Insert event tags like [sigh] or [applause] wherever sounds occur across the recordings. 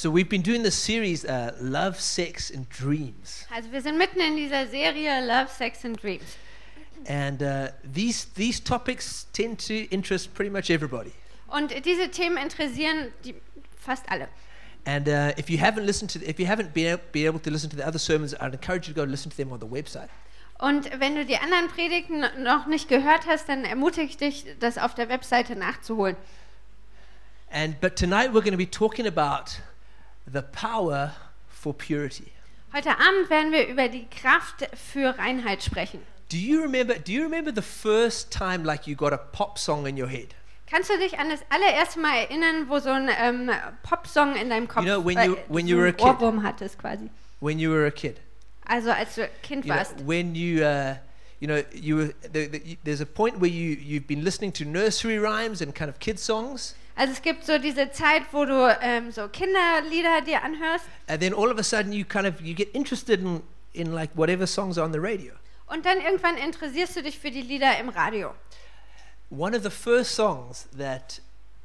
So we've been doing this series, uh, Love, Sex, and Dreams. Also wir sind mitten in dieser Serie Love, Sex and Dreams. And uh, these, these topics tend to interest pretty much everybody. Und diese Themen interessieren die, fast alle. And uh, if you haven't listened to, if you haven't been, been able to listen to the other sermons, I'd encourage you to go listen to them on the website. Und wenn du die anderen Predigten noch nicht gehört hast, dann ermutige ich dich, das auf der Webseite nachzuholen. And but tonight we're going to be talking about the power for purity. Heute Abend werden wir über die Kraft für Reinheit sprechen. Do you remember? Do you remember the first time like you got a pop song in your head? Kannst du dich an das allererste Mal erinnern, wo so ein ähm, Popsong in deinem Kopf You know, when äh, you- when you were a kid. Ohrwurm hattest quasi? When you were a kid, Also als du Kind you know, warst. when you, uh, you know, you were. The, there's a point where you you've been listening to nursery rhymes and kind of kid songs, Also es gibt so diese Zeit, wo du ähm, so Kinderlieder dir anhörst and then all of a sudden you kind of you get interested in in like whatever songs are on the radio. und dann irgendwann interessierst du dich für die Lieder im Radio. One of the first songs that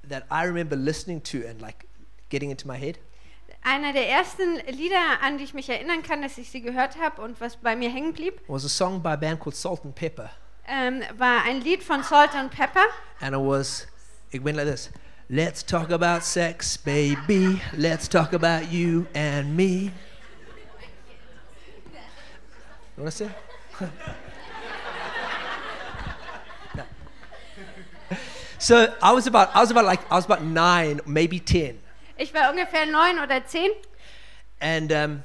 that I remember listening to and like getting into my head Einer der ersten Lieder, an die ich mich erinnern kann, dass ich sie gehört habe und was bei mir hängen blieb, was a song by a band called Salt and Pepper. ähm, war ein Lied von Salt and Pepper. And it was, it went like this Let's talk about sex, baby. Let's talk about you and me. You want to say? No. So I was about, I was about like, I was about nine, maybe ten, Ich war ungefähr neun oder zehn. and um,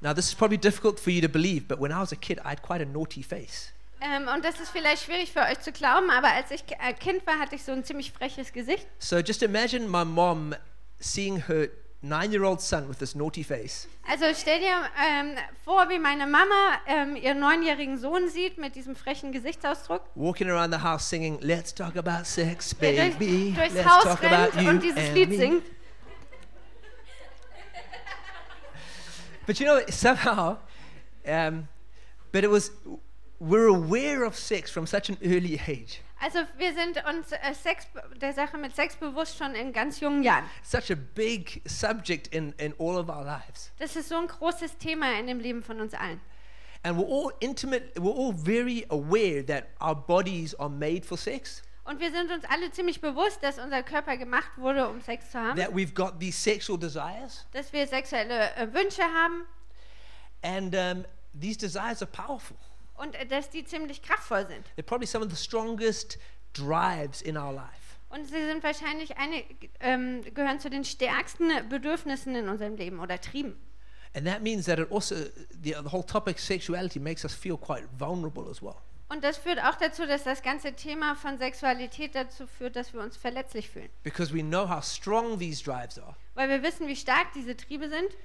now this is probably difficult for you to believe, but when I was a kid, I had quite a naughty face. Ähm, und das ist vielleicht schwierig für euch zu glauben, aber als ich äh, Kind war, hatte ich so ein ziemlich freches Gesicht. So just imagine my mom seeing her nine-year-old son with this naughty face. Also stell dir ähm, vor, wie meine Mama ähm, ihren neunjährigen Sohn sieht mit diesem frechen Gesichtsausdruck. walking around the house singing, Let's talk about sex, baby. durch, durchs Let's Haus talk about you und dieses Lied me." singt. But you know, somehow, um, but it was, we're aware of sex from such an early age. Also wir sind uns äh, Sex, der Sache mit Sex bewusst schon in ganz jungen Jahren. Such a big subject in, in all of our lives. Das ist so ein großes Thema in dem Leben von uns allen. And we're all intimate, we're all very aware that our bodies are made for sex, Und wir sind uns alle ziemlich bewusst, dass unser Körper gemacht wurde, um Sex zu haben, that we've got these sexual desires, dass wir sexuelle äh, Wünsche haben and um, these desires are powerful. Und äh, dass die ziemlich kraftvoll sind. They're probably some of the strongest drives in our life. Und sie sind wahrscheinlich eine, ähm, gehören zu den stärksten Bedürfnissen in unserem Leben oder Trieben. And that means that it also, the, the whole topic sexuality makes us feel quite vulnerable as well. Und das führt auch dazu, dass das ganze Thema von Sexualität dazu führt, dass wir uns verletzlich fühlen. Because we know how strong these drives are. Weil wir wissen, wie stark diese Triebe sind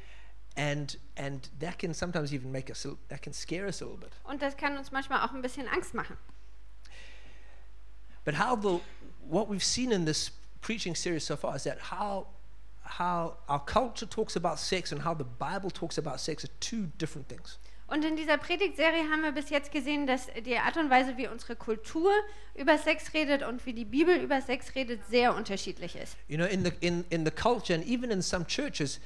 And, and that can sometimes even make us, that can scare us a little bit. und das kann uns manchmal auch ein bisschen Angst machen. But how the, what we've seen in this preaching series so far is that how, how our culture talks about sex and how the Bible talks about sex are two different things. Und in dieser Predigtserie haben wir bis jetzt gesehen, dass die Art und Weise, wie unsere Kultur über Sex redet und wie die Bibel über Sex redet, sehr unterschiedlich ist. You know, in the, in, in the culture and even in some churches,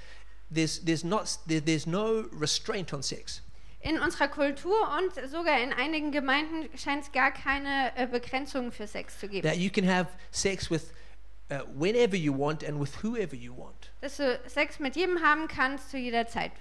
there's, there's, not, there, there's no restraint on sex. In unserer Kultur und sogar in einigen Gemeinden scheint es gar keine äh, Begrenzungen für Sex zu geben. that you can have sex with uh, whenever you want and with whoever you want. Dass du Sex mit jedem haben kannst zu jeder Zeit.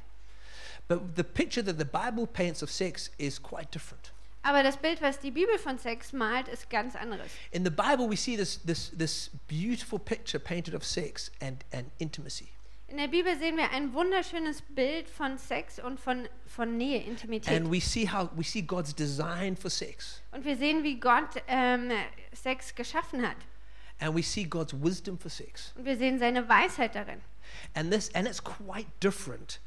But the picture that the Bible paints of sex is quite different. Aber das Bild, was die Bibel von Sex malt, ist ganz anderes. In the Bible, we see this, this, this beautiful picture painted of sex and, and intimacy. In der Bibel sehen wir ein wunderschönes Bild von Sex und von, von Nähe, Intimität. And we see how we see God's design for sex. Und wir sehen, wie Gott ähm, Sex geschaffen hat. And we see God's wisdom for sex. Und wir sehen seine Weisheit darin. And this and it's quite different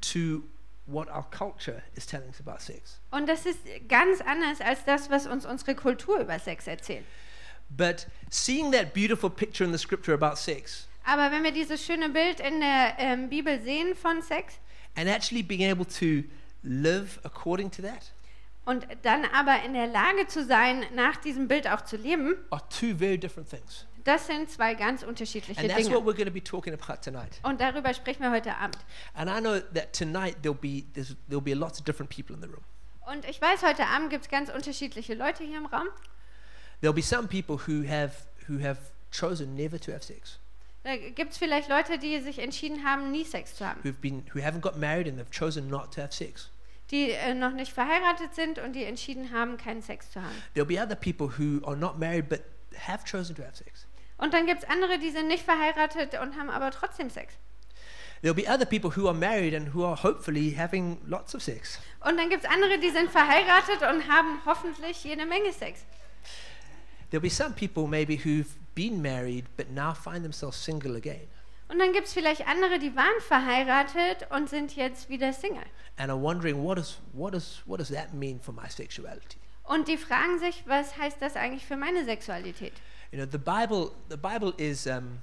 to what our culture is telling us about sex. Und das ist ganz anders als das, was uns unsere Kultur über Sex erzählt. But seeing that beautiful picture in the scripture about sex Aber wenn wir dieses schöne Bild in der ähm, Bibel sehen von Sex and actually being able to live according to that und dann aber in der Lage zu sein, nach diesem Bild auch zu leben, are two very different things. Das sind zwei ganz unterschiedliche And that's what Dinge. we're going to be talking about tonight. Und darüber sprechen wir heute Abend. And I know that tonight there'll be there's, there'll be lots of different people in the room. Und ich weiß, heute Abend gibt es ganz unterschiedliche Leute hier im Raum. There'll be some people who have who have chosen never to have sex, gibt es vielleicht Leute, die sich entschieden haben, nie Sex zu haben. who've been who haven't got married and they've chosen not to have sex. Die äh, noch nicht verheiratet sind und die entschieden haben, keinen Sex zu haben. There'll be other people who are not married but have chosen to have sex. Und dann gibt es andere, die sind nicht verheiratet und haben aber trotzdem Sex. There'll be other people who are married and who are hopefully having lots of sex. Und dann gibt es andere, die sind verheiratet und haben hoffentlich jede Menge Sex. There'll be some people maybe who've been married but now find themselves single again Und dann gibt es vielleicht andere, die waren verheiratet und sind jetzt wieder Single. and are wondering what is what is what does that mean for my sexuality? Und die fragen sich, was heißt das eigentlich für meine Sexualität? You know, the Bible the Bible is um,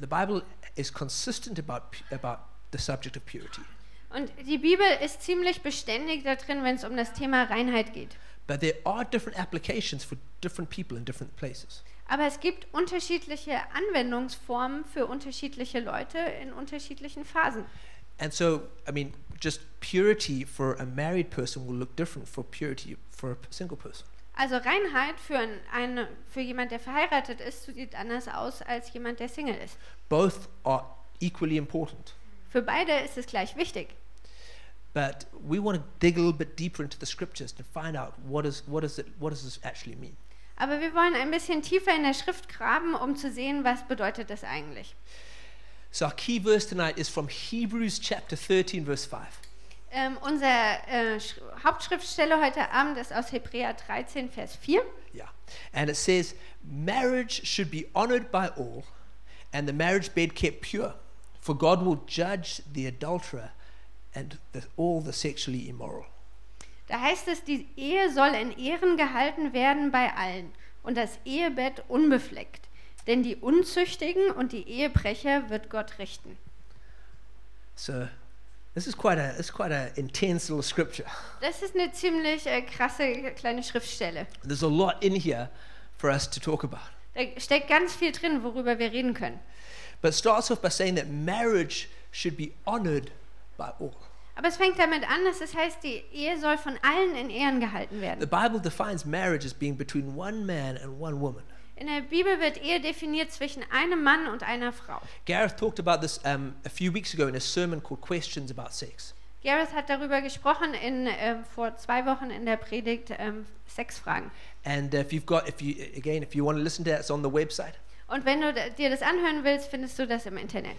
the Bible is consistent about about the subject of purity. Und die Bibel ist ziemlich beständig da drin, wenn es um das Thema Reinheit geht. But there are different applications for different people in different places. Aber es gibt unterschiedliche Anwendungsformen für unterschiedliche Leute in unterschiedlichen Phasen. And so, I mean, just purity for a married person will look different for purity for a single person. Also Reinheit für, ein, für jemand, der verheiratet ist, sieht anders aus als jemand, der Single ist. Both are equally important. Für beide ist es gleich wichtig. But we want to dig a little bit deeper into the scriptures to find out what is what is it what does this actually mean. Aber wir wollen ein bisschen tiefer in der Schrift graben, um zu sehen, was bedeutet das eigentlich. So our key verse tonight is from Hebrews chapter 13 verse 5. Ähm, unser äh, Sch- Hauptschriftstelle heute Abend ist aus Hebräer 13, Vers 4. Yeah. And it says marriage should be honored by all and the marriage bed kept pure for God will judge the adulterer and the, all the sexually immoral. Da heißt es, die Ehe soll in Ehren gehalten werden bei allen und das Ehebett unbefleckt. Denn die Unzüchtigen und die Ehebrecher wird Gott richten. So this is quite a it's quite a intense little scripture. Das ist eine ziemlich äh, krasse kleine Schriftstelle. There's a lot in here for us to talk about. Da steckt ganz viel drin, worüber wir reden können. But it starts off by saying that marriage should be honored by all. Aber es fängt damit an, dass es heißt, die Ehe soll von allen in Ehren gehalten The werden. Bible defines marriage as being between one man and one woman. In der Bibel wird Ehe definiert zwischen einem Mann und einer Frau. Gareth talked about this um, a few weeks ago in a sermon called Questions About Sex. Gareth hat darüber gesprochen in, ähm, vor zwei Wochen in der Predigt ähm, Sexfragen. And if you've got, if you again, if you want to listen to that, it's on the website. Und wenn du dir das anhören willst, findest du das im Internet.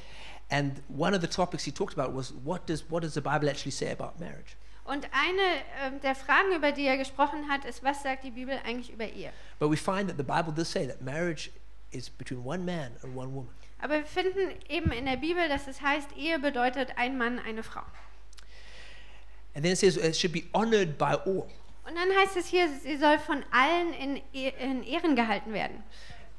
And one of the topics he talked about was what does what does the Bible actually say about marriage? Und eine ähm, der Fragen, über die er gesprochen hat, ist, was sagt die Bibel eigentlich über Ehe? But we find that the Bible does say that marriage is between one man and one woman. Aber wir finden eben in der Bibel, dass es heißt, Ehe bedeutet ein Mann, eine Frau. And then it says it should be honored by all. Und dann heißt es hier, sie soll von allen in, E- in Ehren gehalten werden.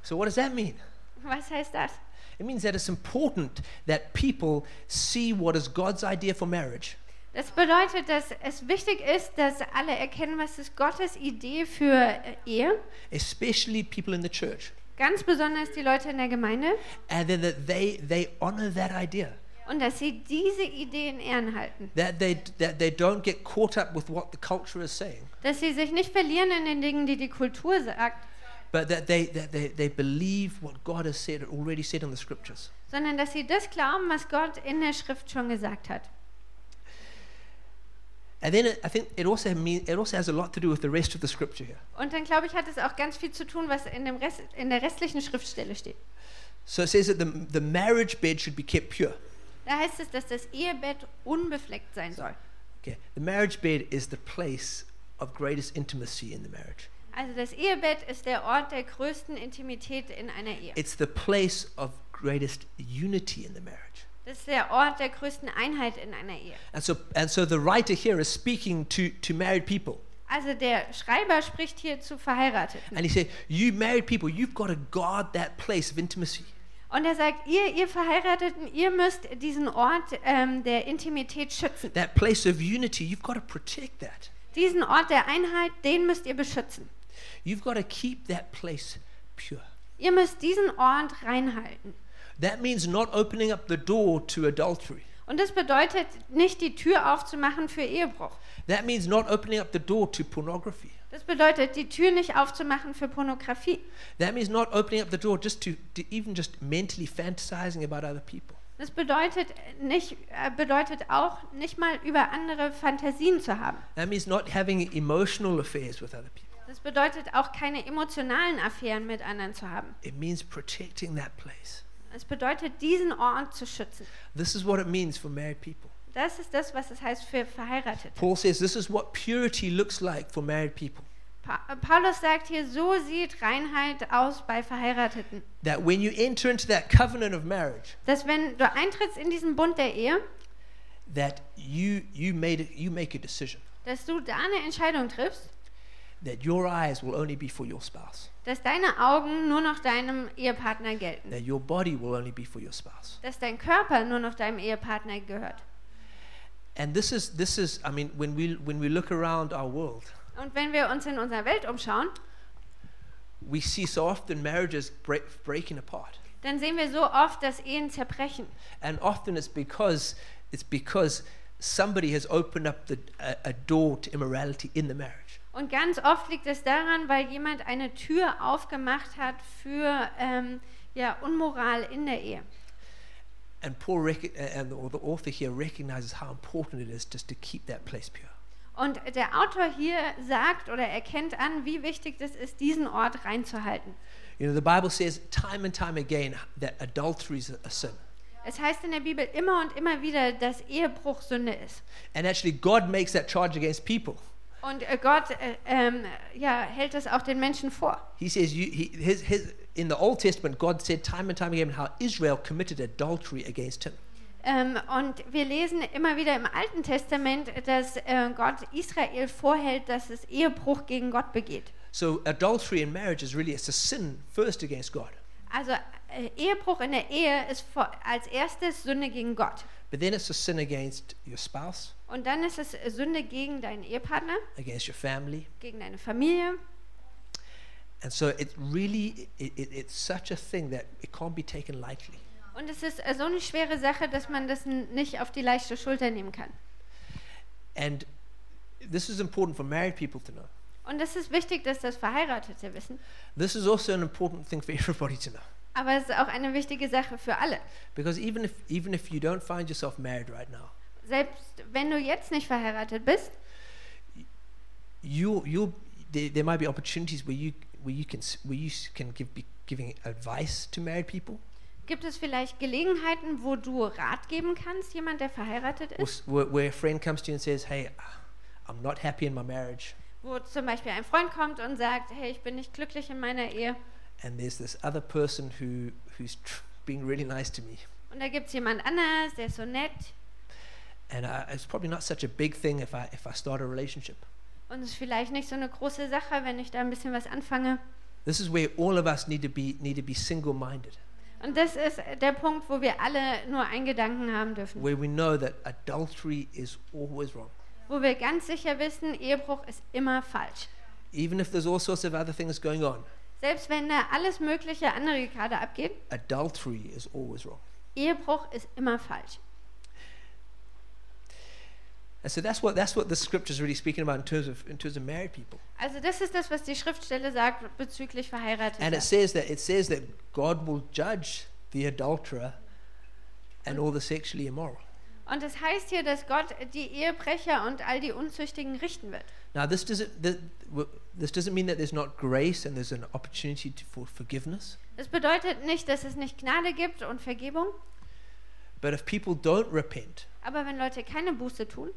So what does that mean? Was heißt das? It means that it's important that people see what is God's idea for marriage. Das bedeutet, dass es wichtig ist, dass alle erkennen, was ist Gottes Idee für äh, Ehe. especially people in the church, Ganz besonders die Leute in der Gemeinde. and then that they they honor that idea. Und dass sie diese Idee in Ehren halten. That they that they don't get caught up with what the culture is saying, Dass sie sich nicht verlieren in den Dingen, die die Kultur sagt, but that they that they, they believe what God has said already said in the scriptures. sondern dass sie das glauben, was Gott in der Schrift schon gesagt hat. And then it, I think it also mean it also has a lot to do with the rest of the scripture here. Und dann glaube ich, hat es auch ganz viel zu tun, was in, dem Rest, in der restlichen Schriftstelle steht. So it says that the the marriage bed should be kept pure. Da heißt es, dass das Ehebett unbefleckt sein soll. Okay, the marriage bed is the place of greatest intimacy in the marriage. Also das Ehebett ist der Ort der größten Intimität in einer Ehe. It's the place of greatest unity in the marriage. Das ist der Ort der größten Einheit in einer Ehe. And so and so the writer here is speaking to to married people. Also der Schreiber spricht hier zu Verheirateten. And he said, You married people, you've got to guard that place of intimacy. Und er sagt, ihr, ihr Verheirateten, ihr müsst diesen Ort ähm, der Intimität schützen. That place of unity, you've got to protect that. Diesen Ort der Einheit, den müsst ihr beschützen. You've got to keep that place pure. Ihr müsst diesen Ort reinhalten. That means not opening up the door to adultery. Und das bedeutet nicht die Tür aufzumachen für Ehebruch. That means not opening up the door to pornography. Das bedeutet die Tür nicht aufzumachen für Pornografie. That means not opening up the door just to, to even just mentally fantasizing about other people. Das bedeutet nicht äh, bedeutet auch nicht mal über andere Fantasien zu haben. That means not having emotional affairs with other people. Das bedeutet auch keine emotionalen Affären mit anderen zu haben. It means protecting that place. Es bedeutet diesen Ort zu schützen. This is what it means for married people. Das ist das, was es heißt für Verheiratete. Paul says this is what purity looks like for married people. Pa äh, Paulus sagt hier, so sieht Reinheit aus bei Verheirateten. That when you enter into that covenant of marriage, Dass wenn du eintrittst in diesen Bund der Ehe, that you you made you make a decision dass du da eine Entscheidung triffst, that your eyes will only be for your spouse, dass deine Augen nur noch deinem Ehepartner gelten. that your body will only be for your spouse. Dass dein Körper nur noch deinem Ehepartner gehört. And this is this is I mean when we when we look around our world, Und wenn wir uns in unserer Welt umschauen, we see so often marriages break, breaking apart. dann sehen wir so oft, dass Ehen zerbrechen. And often it's because it's because somebody has opened up the, a, a door to immorality in the marriage. Und ganz oft liegt es daran, weil jemand eine Tür aufgemacht hat für ähm, ja, Unmoral in der Ehe. And Paul rec- and the, or the author here recognizes how important it is just to keep that place pure. Und der Autor hier sagt oder erkennt an, wie wichtig es ist, diesen Ort reinzuhalten. You know, the Bible says time and time again that adultery is a sin. Es heißt in der Bibel immer und immer wieder, dass Ehebruch Sünde ist. And actually, God makes that charge against people. Und äh, Gott äh, ähm, ja, hält es auch den Menschen vor. He says, you, he, his, his, in the Old Testament, God said time and time again how Israel committed adultery against him. Ähm, und wir lesen immer wieder im Alten Testament, dass äh, Gott Israel vorhält, dass es Ehebruch gegen Gott begeht. So adultery in marriage is really it's a sin first against God, Also äh, Ehebruch in der Ehe ist vor, als erstes Sünde gegen Gott. But then it's a sin against your spouse, Und dann ist es Sünde gegen deinen Ehepartner, against your family, gegen deine Familie. and so it really it, it, it's such a thing that it can't be taken lightly. Und es ist äh, so eine schwere Sache, dass man das n- nicht auf die leichte Schulter nehmen kann. And this is important for married people to know. Und es ist wichtig, dass das Verheiratete wissen. This is also an important thing for [laughs] everybody to know, Aber es ist auch eine wichtige Sache für alle. because even if even if you don't find yourself married right now, Selbst wenn du jetzt nicht verheiratet bist, you you there, there might be opportunities where you where you can where you can give be giving advice to married people, gibt es vielleicht Gelegenheiten, wo du Rat geben kannst, jemand, der verheiratet ist? where, where a friend comes to you and says, "Hey, I'm not happy in my marriage," Wo zum Beispiel ein Freund kommt und sagt, hey, ich bin nicht glücklich in meiner Ehe. And there's this other person who who's being really nice to me, Und da gibt es jemand anderes, der ist so nett. and uh, it's probably not such a big thing if I if I start a relationship. Und es ist vielleicht nicht so eine große Sache, wenn ich da ein bisschen was anfange. This is where all of us need to be need to be single-minded, Und das ist der Punkt, wo wir alle nur einen Gedanken haben dürfen. where we know that adultery is always wrong, Wo wir ganz sicher wissen, Ehebruch ist immer falsch. even if there's all sorts of other things going on. Selbst wenn da alles mögliche andere gerade abgeht, Adultery is always wrong. Ehebruch ist immer falsch. And so that's what that's what the scripture is really speaking about in terms of in terms of married people. Also das ist das, was die Schriftstelle sagt bezüglich Verheirateter. And it says that it says that God will judge the adulterer and all the sexually immoral. Und es heißt hier, dass Gott die Ehebrecher und all die Unzüchtigen richten wird. Now this doesn't this doesn't mean that there's not grace and there's an opportunity to, for forgiveness. Das bedeutet nicht, dass es nicht Gnade gibt und Vergebung, But if people don't repent, aber wenn Leute keine Buße tun,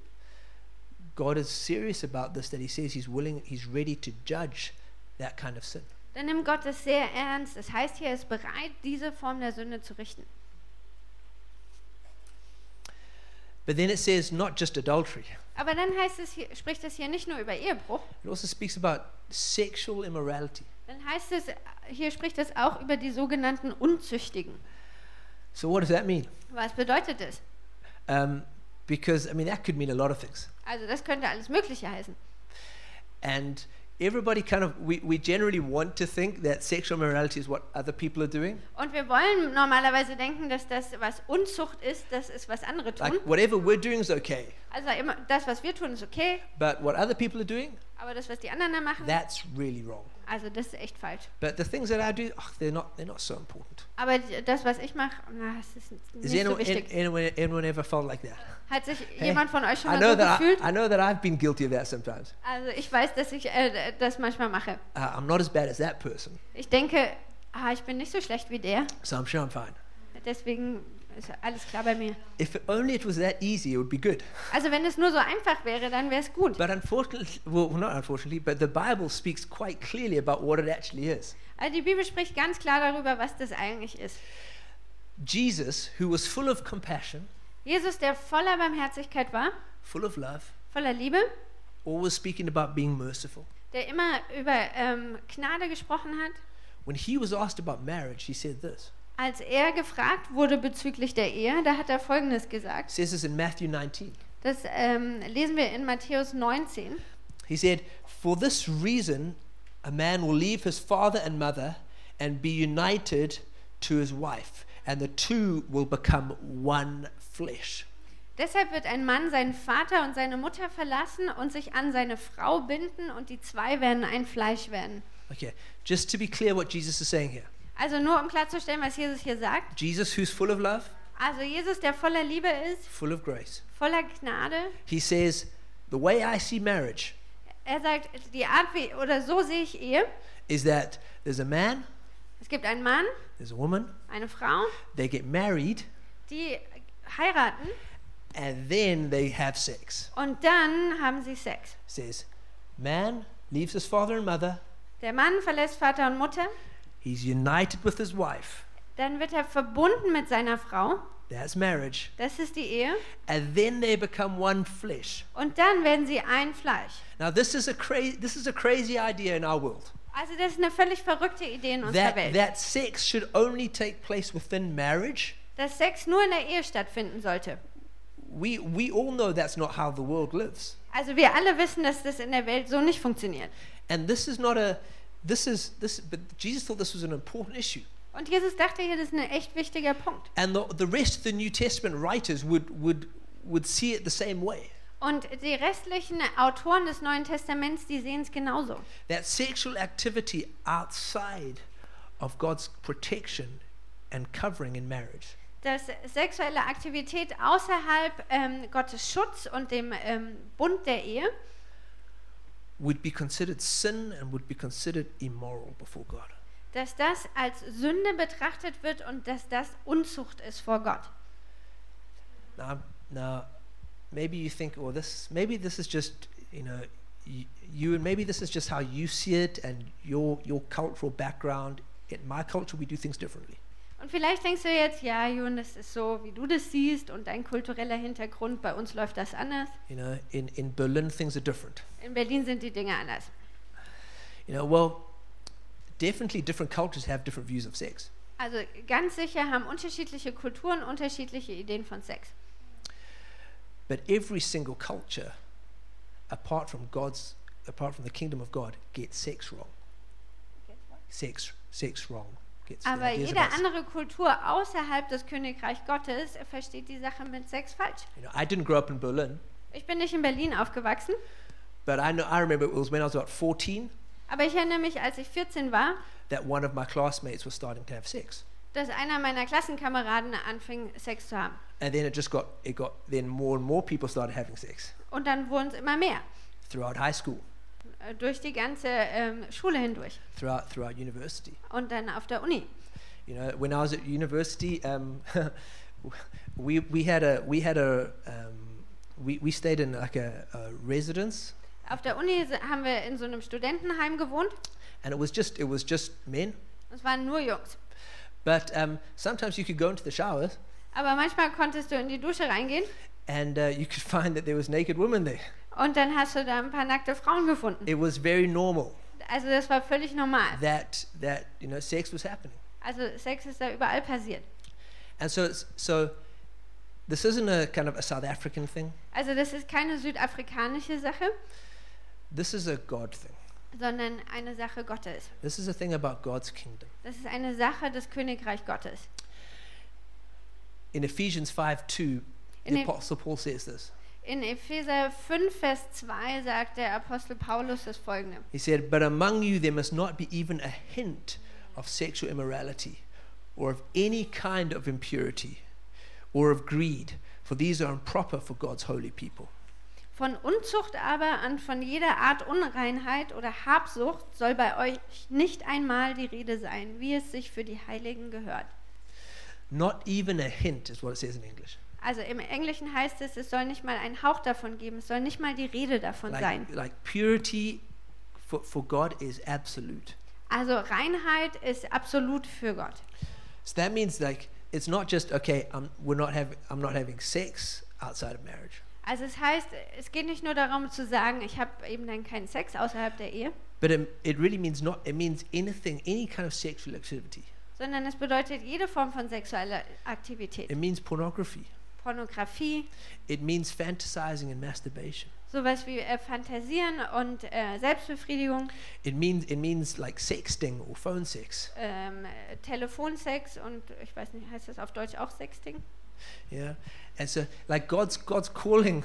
God is serious about this. That He says He's willing, He's ready to judge that kind of sin. dann nimmt Gott es sehr ernst. Das heißt hier, er ist bereit, diese Form der Sünde zu richten. But then it says not just adultery. Aber dann heißt es hier, spricht es hier nicht nur über Ehebruch, It also speaks about sexual immorality. dann heißt es, hier spricht es auch über die sogenannten Unzüchtigen. So what does that mean? Was bedeutet das? Um, because I mean that could mean a lot of things. Also das könnte alles Mögliche heißen. And everybody kind of we, we generally want to think that sexual immorality is what other people are doing. Und wir wollen normalerweise denken, dass das, was Unzucht ist, das ist, was andere tun. Like whatever we're doing is okay, Also immer, das, was wir tun, ist okay, but what other people are doing, aber das, was die anderen da machen, that's really wrong. also das ist echt falsch. But the things that I do, oh, they're not they're not so important. Aber das, was ich mache, na, das ist Is nicht so anyone, wichtig. anyone, anyone ever felt like that? Hat sich Hey, jemand von euch schon I mal so that I, gefühlt? I know that I've been guilty of that sometimes. Also ich weiß, dass ich äh, das manchmal mache. Uh, I'm not as bad as that person, Ich denke, ah, ich bin nicht so schlecht wie der, so I'm sure I'm fine. deswegen ist alles klar bei mir. If only it was that easy, it would be good. Also wenn es nur so einfach wäre, dann wäre es gut. But unfortunately, well, not unfortunately, but the Bible speaks quite clearly about what it actually is. Also die Bibel spricht ganz klar darüber, was das eigentlich ist. Jesus, who was full of compassion, Jesus, der voller Barmherzigkeit war, full of love, voller Liebe, always speaking about being merciful. der immer über ähm, Gnade gesprochen hat, When he was asked about marriage, he said this. Als er gefragt wurde bezüglich der Ehe, da hat er Folgendes gesagt. Says this in Matthew 19. Das ähm, lesen wir in Matthäus 19. He said, For this reason, a man will leave his father and mother and be united to his wife, and the two will become one flesh. Deshalb wird ein Mann seinen Vater und seine Mutter verlassen und sich an seine Frau binden und die zwei werden ein Fleisch werden. Okay, just to be clear what Jesus is saying here. Also nur um klarzustellen, was Jesus hier sagt. Jesus, who's full of love, Also Jesus, der voller Liebe ist, full of grace, voller Gnade. he says, The way I see marriage Er sagt, die Art wie, oder so sehe ich Ehe. is that there's a man, Es gibt einen Mann, there's a woman, eine Frau, they get married, die heiraten and then they have sex. und dann haben sie Sex. It says, Man leaves his father and mother, Der Mann verlässt Vater und Mutter, he's united with his wife, dann wird er verbunden mit seiner Frau, that's marriage, das ist die Ehe, and then they become one flesh. und dann werden sie ein Fleisch. Now this is a crazy this is a crazy idea in our world. Also das ist eine völlig verrückte Idee in unserer That Welt, that sex should only take place within marriage. dass Sex nur in der Ehe stattfinden sollte. We we all know that's not how the world lives. Also wir alle wissen, dass das in der Welt so nicht funktioniert. And this is not a this is this but Jesus thought this was an important issue. Und Jesus dachte hier, das ist ein echt wichtiger Punkt. And the, the rest of the New Testament writers would would would see it the same way. Und die restlichen Autoren des Neuen Testaments, die sehen es genauso. That sexual activity outside of God's protection and covering in marriage Dass sexuelle Aktivität außerhalb ähm, Gottes Schutz und dem ähm, Bund der Ehe would be considered sin and would be considered immoral before God. dass das als Sünde betrachtet wird und dass das Unzucht ist vor Gott. Now, now, maybe you think, well, this maybe this is just you know you, you and maybe this is just how you see it and your your cultural background. In my culture, we do things differently. Und vielleicht denkst du jetzt, ja, Jun, das ist so, wie du das siehst und dein kultureller Hintergrund, bei uns läuft das anders. You know, in in Berlin, things are different. In Berlin sind die Dinge anders. You know, well, definitely different cultures have different views of sex. Also ganz sicher haben unterschiedliche Kulturen unterschiedliche Ideen von Sex. But every single culture, apart from God's, apart from the kingdom of God, gets sex wrong. Sex, sex wrong. The Aber jede andere Kultur außerhalb des Königreich Gottes versteht die Sache mit Sex falsch. You know, I didn't grow up in Berlin, Ich bin nicht in Berlin aufgewachsen, but I know I remember it was when I was about 14 aber ich erinnere mich, als ich 14 war, that one of my classmates was starting to have sex, dass einer meiner Klassenkameraden anfing, Sex zu haben. and then it just got it got then more and more people started having sex Und dann wurden es immer mehr, throughout high school, durch die ganze ähm, Schule hindurch throughout throughout university. und dann auf der Uni. You know, when I was at university, um, [laughs] we we had a we had a um, we we stayed in like a, a residence, Auf der Uni haben wir in so einem Studentenheim gewohnt. and it was just it was just men. Es waren nur Jungs. But um, sometimes you could go into the showers, Aber manchmal konntest du in die Dusche reingehen and uh, you could [laughs] find that there was naked women there. Und dann hast du da ein paar nackte Frauen gefunden. It was very normal Also das war völlig normal. that that you know sex was happening. Also Sex ist da überall passiert. And so, so this isn't a kind of a South African thing. Also das ist keine südafrikanische Sache, This is a God thing. sondern eine Sache Gottes. This is a thing about God's kingdom. Das ist eine Sache des Königreich Gottes. In Ephesians 5 2, In the Eph- Apostle Paul says this. In Epheser 5, Vers 2 sagt der Apostel Paulus das folgende. He said, But among you there must not be even a hint of sexual immorality, or of any kind of impurity, or of greed, for these are improper for God's holy people. Von Unzucht aber und von jeder Art Unreinheit oder Habsucht soll bei euch nicht einmal die Rede sein, wie es sich für die Heiligen gehört. Not even a hint is what it says in English. Also im Englischen heißt es, es soll nicht mal einen Hauch davon geben, es soll nicht mal die Rede davon Like, sein. like purity for, for God is absolute. Also Reinheit ist absolut für Gott. So that means like it's not just okay. I'm we're not having I'm not having sex outside of marriage, Also es heißt, es geht nicht nur darum zu sagen, ich habe eben dann keinen Sex außerhalb der Ehe, but it, it really means not. It means anything, any kind of sexual activity. sondern es bedeutet jede Form von sexueller Aktivität. It means pornography. Pornografie, It means fantasizing and masturbation. sowas wie äh, Fantasieren und äh, Selbstbefriedigung, It means it means like sexting or phone sex. ähm, äh, Telefonsex und ich weiß nicht, heißt das auf Deutsch auch Sexting? Yeah, and so like God's God's calling.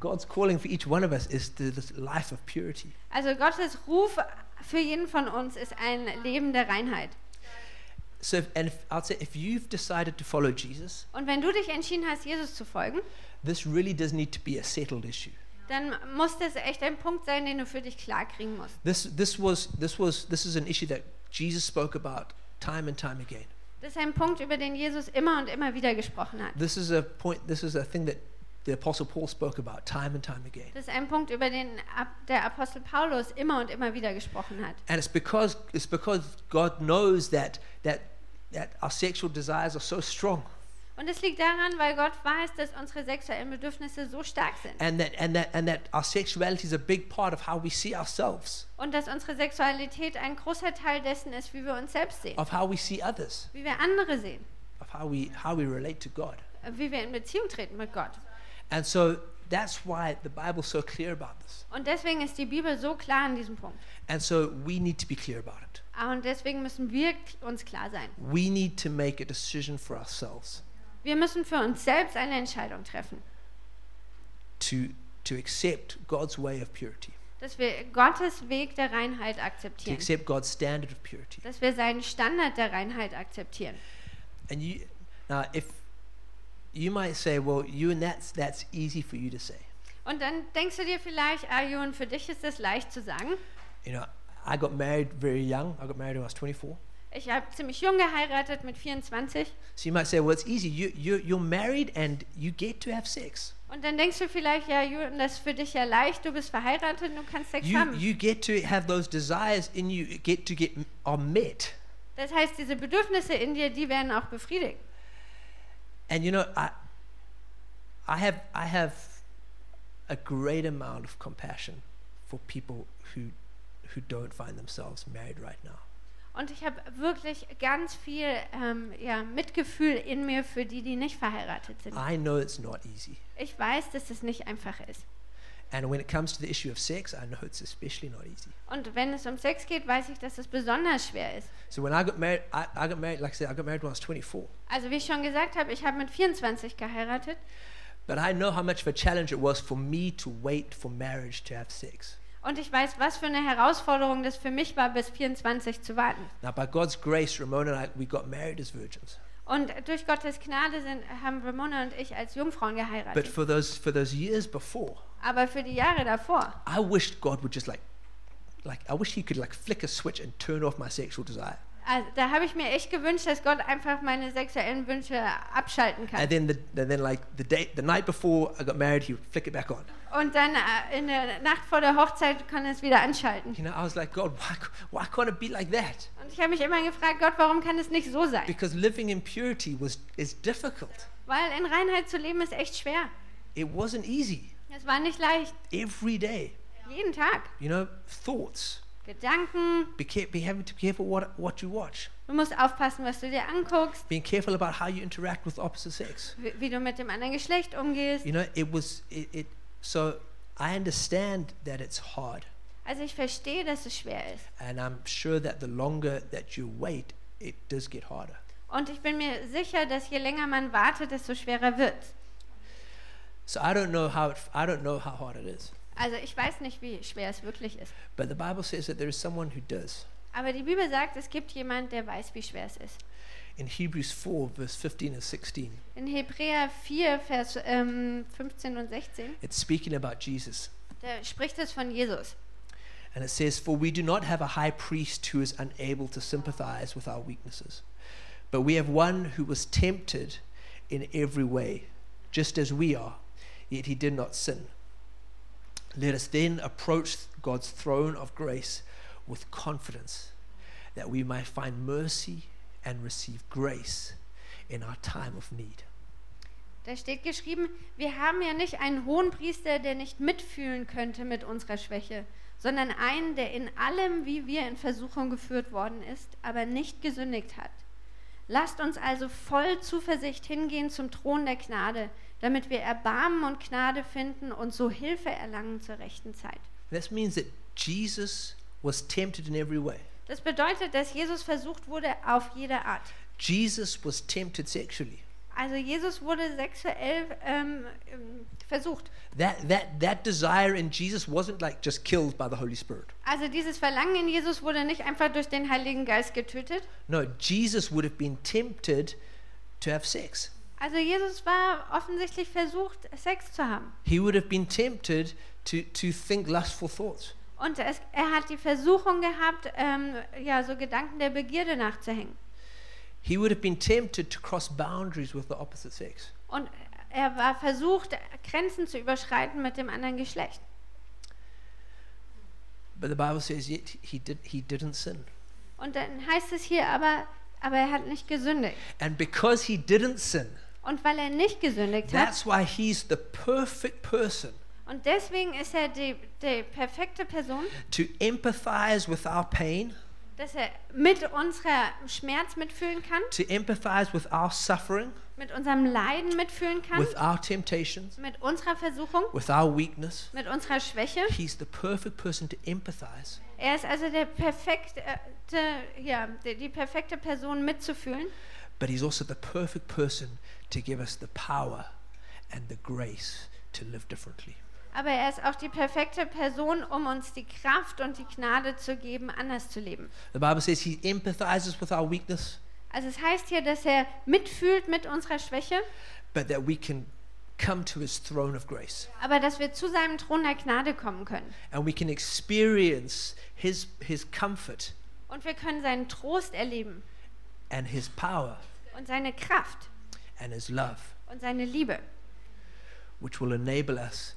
God's calling for each one of us is to this life of purity. Also Gottes Ruf für jeden von uns ist ein Leben der Reinheit. So, if, and if, I'd say if you've decided to follow Jesus, Und wenn du dich entschieden hast, Jesus zu folgen, this really does need to be a settled issue. dann muss das echt ein Punkt sein, den du für dich klar kriegen musst. This this was this was this is an issue that Jesus spoke about time and time again. Das ist ein Punkt, über den Jesus immer und immer wieder gesprochen hat. This is a point. This is a thing that the Apostle Paul spoke about time and time again. Das ist ein Punkt, über den der Apostel Paulus immer und immer wieder gesprochen hat. And it's because it's because God knows that that that our sexual desires are so strong, Und es liegt daran, weil Gott weiß, dass unsere sexuellen Bedürfnisse so stark sind. and that and that and that our sexuality is a big part of how we see ourselves, Und dass unsere Sexualität ein großer Teil dessen ist, wie wir uns selbst sehen, of how we see others, wie wir andere sehen, of how we how we relate to God. wie wir in Beziehung treten mit Gott. And so that's why the Bible's so clear about this. Und deswegen ist die Bibel so klar an diesem Punkt. And so we need to be clear about it. Ah, Und deswegen müssen wir uns klar sein. We need to make a decision for ourselves Wir müssen für uns selbst eine Entscheidung treffen, to to accept God's way of purity, dass wir Gottes Weg der Reinheit to akzeptieren, accept God's standard of purity. dass wir seinen Standard der Reinheit akzeptieren. And you now if you might say, well, you and that's that's easy for you to say. Und dann denkst du dir vielleicht, Ayun, für dich ist das leicht zu sagen. You know, I got married very young. I got married when I was 24. Ich habe ziemlich jung geheiratet mit 24. So you might say, well, it's easy. You you you're married and you get to have sex. Und dann denkst du vielleicht, ja, Jürgen, das ist für dich ja leicht, du bist verheiratet und du kannst Sex You haben. you get to have those desires in you get to get are met. Das heißt, diese Bedürfnisse in dir, die werden auch befriedigt. And you know, I I have I have a great amount of compassion for people who who don't find themselves married right now. Und ich habe wirklich ganz viel ähm, ja, Mitgefühl in mir für die, die nicht verheiratet sind. I know it's not easy. Ich weiß, dass es nicht einfach ist. And when it comes to the issue of sex, I know it's especially not easy. Und wenn es um Sex geht, weiß ich, dass es besonders schwer ist. So when I got married, I, I got married, like I said, I got married when I was 24. Also wie ich schon gesagt habe, ich habe mit 24 geheiratet. But I know how much of a challenge it was for me to wait for marriage to have sex. Und ich weiß, was für eine Herausforderung das für mich war, bis 24 zu warten. Now, by God's grace, Ramona and I, we got married as virgins. Und durch Gottes Gnade sind, haben Ramona und ich als Jungfrauen But geheiratet. for those for those years before, Aber für die Jahre davor, I wished God would just like, like I wish He could like flick a switch and turn off my sexual desire. Also, da habe ich mir echt gewünscht, dass Gott einfach meine sexuellen Wünsche abschalten kann. And then the and then like the day the night before I got married, He would flick it back on. Und dann äh, in der Nacht vor der Hochzeit kann er es wieder anschalten. You know, I was like, God, why why can't it be like that? Und ich habe mich immer gefragt, Gott, warum kann es nicht so sein? Because living in purity was is difficult. Weil in Reinheit zu leben ist echt schwer. It wasn't easy. Es war nicht leicht. Every day, Jeden Tag. you know, thoughts. Gedanken. Be, be be careful what what you watch. Du musst aufpassen, was du dir anguckst, Being careful about how you interact with opposite sex. wie, wie du mit dem anderen Geschlecht umgehst. You know, it was it, it. So I understand that it's hard, Also ich verstehe, dass es schwer ist. And I'm sure that the longer that you wait, it does get harder. Und ich bin mir sicher, dass je länger man wartet, desto schwerer wird. So I don't know how it, I don't know how hard it is. Also ich weiß nicht, wie schwer es wirklich ist. But the Bible says that there is someone who does. Aber die Bibel sagt, es gibt jemand, der weiß, wie schwer es ist. In Hebrews 4, verse 15 and 16, In Hebräer 4, Vers ähm, 15 und 16, it's speaking about Jesus. da spricht es von Jesus. And it says, For we do not have a high priest who is unable to sympathize with our weaknesses, but we have one who was tempted in every way, just as we are, yet he did not sin. Let us then approach God's throne of grace with confidence, that we may find mercy and receive grace in our time of need. Da steht geschrieben, wir haben ja nicht einen hohen Priester, der nicht mitfühlen könnte mit unserer Schwäche, sondern einen, der in allem, wie wir in Versuchung geführt worden ist, aber nicht gesündigt hat. Lasst uns also voll Zuversicht hingehen zum Thron der Gnade, damit wir Erbarmen und Gnade finden und so Hilfe erlangen zur rechten Zeit. This means that Jesus was tempted in every way. Das bedeutet, dass Jesus versucht wurde auf jede Art. Jesus was tempted sexually. Also Jesus wurde sexuell ähm, ähm, versucht. That, that, that desire in Jesus wasn't like just killed by the Holy Spirit. Also dieses Verlangen in Jesus wurde nicht einfach durch den Heiligen Geist getötet. No, Jesus would have been tempted to have sex. Also Jesus war offensichtlich versucht, Sex zu haben. He would have been tempted to, to think lustful thoughts. Und es, er hat die Versuchung gehabt, ähm, ja, so Gedanken der Begierde nachzuhängen. He would have been tempted to cross boundaries with the opposite sex. Und er war versucht, Grenzen zu überschreiten mit dem anderen Geschlecht. But the Bible says yet he, did, he didn't sin. Und dann heißt es hier aber, aber er hat nicht gesündigt. And because he didn't sin, Und weil er nicht gesündigt hat, that's why he's the perfect person und deswegen ist er die, die perfekte Person, to empathize with our pain, dass er mit unserer Schmerz mitfühlen kann, to empathize with our suffering, mit unserem Leiden mitfühlen kann, with our temptations, mit unserer Versuchung, with our weakness. mit unserer Schwäche. He's the perfect person to empathize. Er ist also der perfekte, ja, die, die perfekte Person mitzufühlen. But he's also the perfect person to give us the power and the grace to live differently. Aber er ist auch die perfekte Person, um uns die Kraft und die Gnade zu geben, anders zu leben. The Bible says he empathizes with our weakness, Also es heißt hier, dass er mitfühlt mit unserer Schwäche, but that we can come to his throne of grace aber dass wir zu seinem Thron der Gnade kommen können. and we can experience his, his comfort Und wir können seinen Trost erleben and his power und seine Kraft and his love, und seine Liebe. which will enable us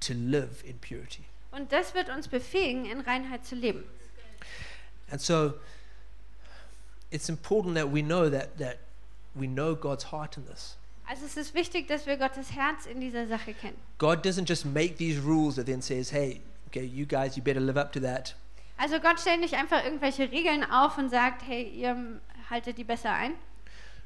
to live in purity. Und das wird uns befähigen, in Reinheit zu leben. And so it's important that we know that, that we know God's heart in this. Also es ist wichtig, dass wir Gottes Herz in dieser Sache kennen. God doesn't just make these rules that then says, hey, okay, you guys, you better live up to that. Also Gott stellt nicht einfach irgendwelche Regeln auf und sagt, hey, ihr haltet die besser ein.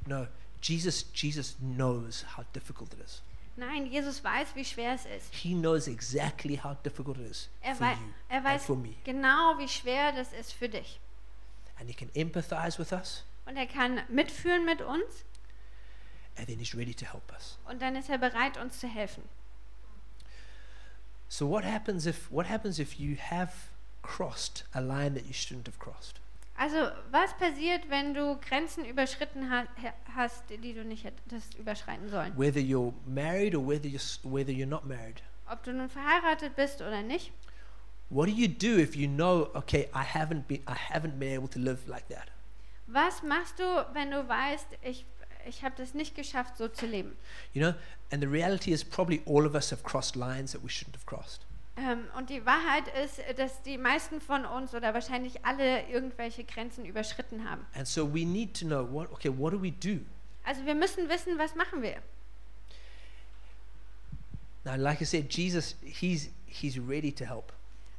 No, Jesus, Jesus knows how difficult it is. Nein, Jesus weiß, wie schwer es ist. He knows exactly how difficult it is Er, for wei you er and weiß for me. genau, wie schwer das ist für dich. And he can empathize with us, Und er kann mitfühlen mit uns and then he's ready to help us. und dann ist er bereit, uns zu helfen. So what happens if what happens if you have crossed a line that you shouldn't have crossed? Also, was passiert, wenn du Grenzen überschritten ha hast, die du nicht hättest überschreiten sollen? Whether you're married or whether you're whether you're not married. Ob du nun verheiratet bist oder nicht? What do you do if you know, okay, I haven't been I haven't been able to live like that? Was machst du, wenn du weißt, ich, ich habe das nicht geschafft, so zu leben? You know, and the reality is probably all of us have crossed lines that we shouldn't have crossed. Ähm, und die Wahrheit ist, dass die meisten von uns oder wahrscheinlich alle irgendwelche Grenzen überschritten haben. And so we need to know what okay, what do we do? Also wir müssen wissen, was machen wir? Now, like I said, Jesus, he's he's ready to help.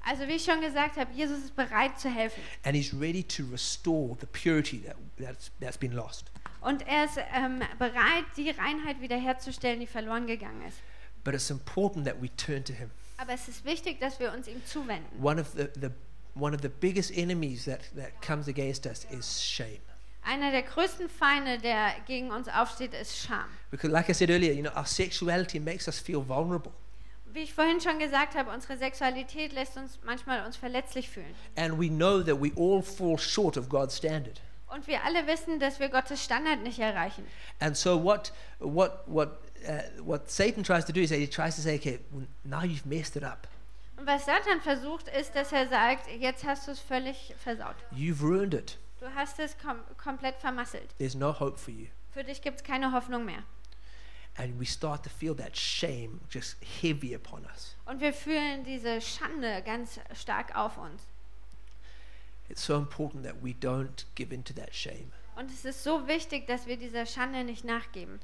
Also wie ich schon gesagt habe, Jesus ist bereit zu helfen. And he's ready to restore the purity that, that's, that's been lost. Und er ist ähm, bereit, die Reinheit wiederherzustellen, die verloren gegangen ist. But it's important that we turn to Him. Aber es ist wichtig, dass wir uns ihm zuwenden. One of the, the one of the biggest enemies that, that comes against us is shame. Einer der größten Feinde, der gegen uns aufsteht, ist Scham. Because, like I said earlier, you know, our sexuality makes us feel vulnerable. Wie ich vorhin schon gesagt habe, unsere Sexualität lässt uns manchmal uns verletzlich fühlen. And we know that we all fall short of God's standard. Und wir alle wissen, dass wir Gottes Standard nicht erreichen. And so what what what uh, what Satan tries to do is that he tries to say, okay, now you've messed it up. Und was Satan versucht, ist, dass er sagt, jetzt hast du es völlig versaut. You've ruined it. Du hast es kom komplett vermasselt. There's no hope for you. Für dich gibt es keine Hoffnung mehr. And we start to feel that shame just heavy upon us. Und wir fühlen diese Schande ganz stark auf uns. It's so important that we don't give in to that shame, Und es ist so wichtig, dass wir dieser Schande nicht nachgeben,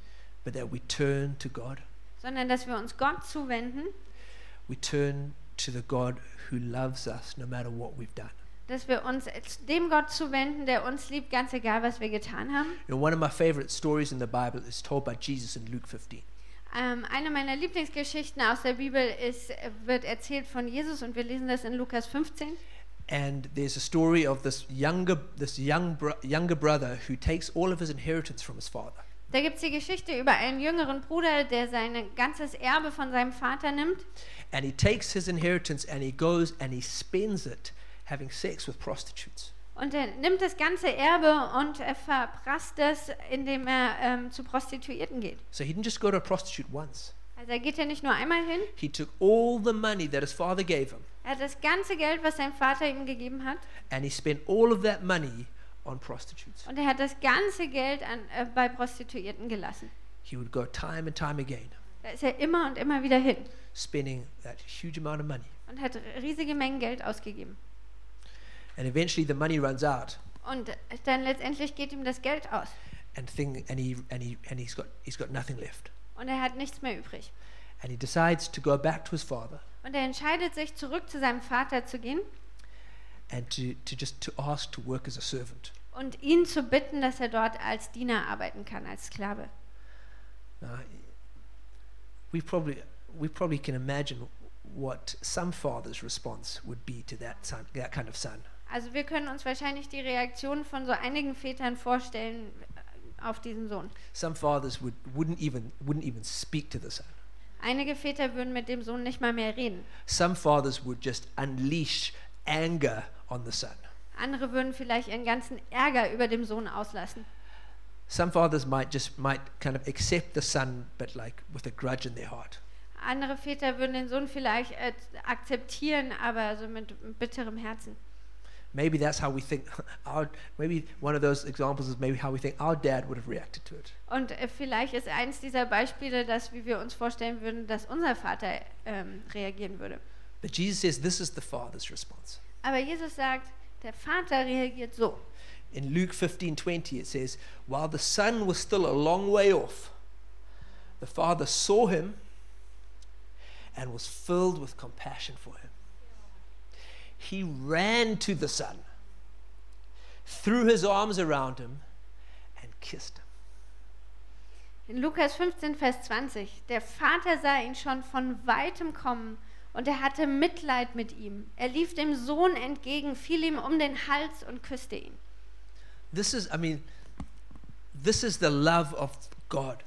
but that we turn to God. sondern dass wir uns Gott zuwenden, We turn to the God who loves us no matter what we've done. dass wir uns dem Gott zuwenden, der uns liebt, ganz egal, was wir getan haben. You know, one of my favorite stories in the Bible is told by Jesus in Luke 15. Ähm, eine meiner Lieblingsgeschichten aus der Bibel ist, wird erzählt von Jesus und wir lesen das in Lukas 15. And there's a story of this younger, this young bro- younger brother who takes all of his inheritance from his father. Da gibt es die Geschichte über einen jüngeren Bruder, der sein ganzes Erbe von seinem Vater nimmt And he takes his inheritance and he goes and he spends it having sex with prostitutes. und er nimmt das ganze Erbe und er verprasst es, indem er ähm, zu Prostituierten geht. So he didn't just go to a prostitute once. Also er geht ja nicht nur einmal hin, He took all the money that his father gave him er hat das ganze Geld, was sein Vater ihm gegeben hat, and he spent all of that money on prostitutes. und er hat das ganze Geld an, äh, bei Prostituierten gelassen. He would go time and time again, Da ist er immer und immer wieder hin spending that huge amount of money. und hat riesige Mengen Geld ausgegeben. And eventually the money runs out Und dann letztendlich geht ihm das Geld aus and thing and he and he and he's got he's got nothing left. und er hat nichts mehr übrig. And he decides to go back to his father Und er entscheidet sich, zurück zu seinem Vater zu gehen and to, to just to ask to work as a servant. Und ihn zu bitten, dass er dort als Diener arbeiten kann, als Sklave. Now, we probably we probably can imagine what some father's response would be to that son, that kind of son. Also wir können uns wahrscheinlich die Reaktion von so einigen Vätern vorstellen äh, auf diesen Sohn. Some fathers would wouldn't even wouldn't even speak to the son. Einige Väter würden mit dem Sohn nicht mal mehr reden. Some fathers would just unleash anger on the son. Andere würden vielleicht ihren ganzen Ärger über dem Sohn auslassen. Some fathers might just might kind of accept the son, but like with a grudge in their heart. Andere Väter würden den Sohn vielleicht äh, akzeptieren, aber so mit bitterem Herzen. Maybe that's how we think. [laughs] Our, maybe one of those examples is maybe how we think our dad would have reacted to it. Und äh, vielleicht ist eins dieser Beispiele das, wie wir uns vorstellen würden, dass unser Vater ähm, reagieren würde. But Jesus says this is the father's response. Aber Jesus sagt, der Vater reagiert so. In Luke 15:20 it says, while the son was still a long way off, the father saw him and was filled with compassion for him. He ran to the son, threw his arms around him and kissed him. In Lukas 15, Vers 20. Der Vater sah ihn schon von weitem kommen und er hatte Mitleid mit ihm. Er lief dem Sohn entgegen, fiel ihm um den Hals und küsste ihn. This is I mean this is the love of God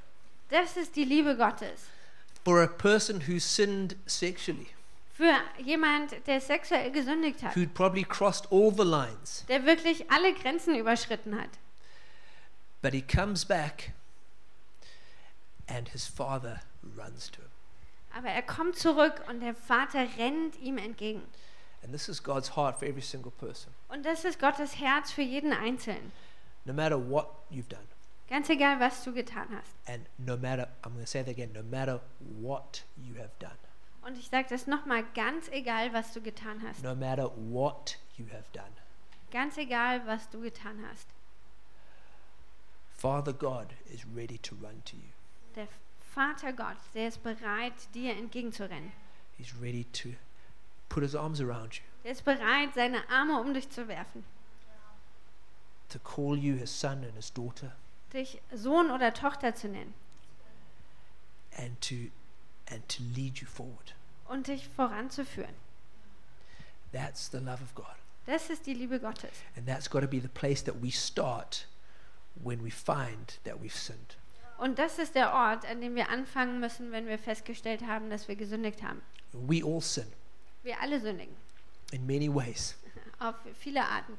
Das ist die Liebe Gottes. for a person who sinned sexually, Für jemand, der sexuell gesündigt hat, who'd probably crossed all the lines, der wirklich alle Grenzen überschritten hat. but he comes back and his father runs to him. Aber er kommt zurück und der Vater rennt ihm entgegen. And this is God's heart for every single person. Und das ist Gottes Herz für jeden Einzelnen. No matter what you've done, Ganz egal, was du getan hast. and no matter, I'm going to say that again, no matter what you have done, Und ich sage das nochmal, ganz egal, was du getan hast. no matter what you have done, Ganz egal, was du getan hast. Father God is ready to run to you. Der Vater Gott, der ist bereit, dir entgegenzurennen. He's ready to put his arms around you, Der ist bereit, seine Arme um dich zu werfen. to call you his son and his daughter, Dich Sohn oder Tochter zu nennen. and to and to lead you forward. und dich voranzuführen. That's the love of God. Das ist die Liebe Gottes. And that's got to be the place that we start when we find that we've sinned. Und das ist der Ort, an dem wir anfangen müssen, wenn wir festgestellt haben, dass wir gesündigt haben. We all sin Wir alle sündigen. in many ways. [laughs] Auf viele Arten.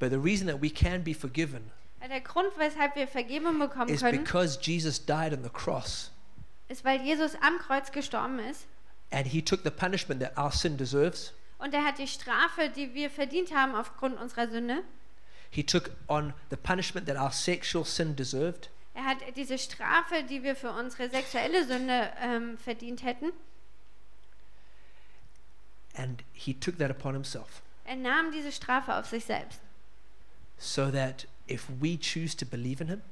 But the reason that we can be forgiven Der Grund, weshalb wir Vergebung bekommen is können, because Jesus died on the cross ist, weil Jesus am Kreuz gestorben ist. and he took the punishment that our sin deserves. Und er hat die Strafe, die wir verdient haben aufgrund unserer Sünde, He took on the punishment that our sexual sin deserved. er hat diese Strafe, die wir für unsere sexuelle Sünde ähm, verdient hätten, And he took that upon himself er nahm diese Strafe auf sich selbst. so that if we choose to believe in him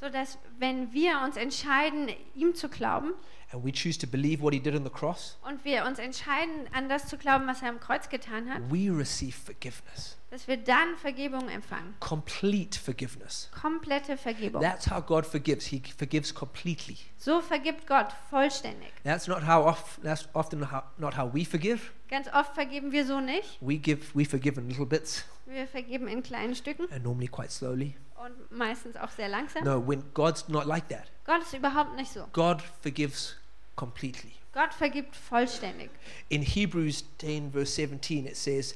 Sodass, wenn wir uns entscheiden, ihm zu glauben and we choose to believe what he did on the cross, und wir uns entscheiden, an das zu glauben, was er am Kreuz getan hat, we receive forgiveness, dass wir dann Vergebung empfangen. complete forgiveness. Komplette Vergebung. That's how God forgives. He forgives completely. So vergibt Gott vollständig. That's not how oft, that's often how, not how we forgive. Ganz oft vergeben wir so nicht. We give we forgive in little bits Wir vergeben in kleinen Stücken and normally quite slowly. und meistens auch sehr langsam. No, when God's not like that. Gott ist überhaupt nicht so. God forgives completely. Gott vergibt vollständig. In Hebrews 10 verse 17 it says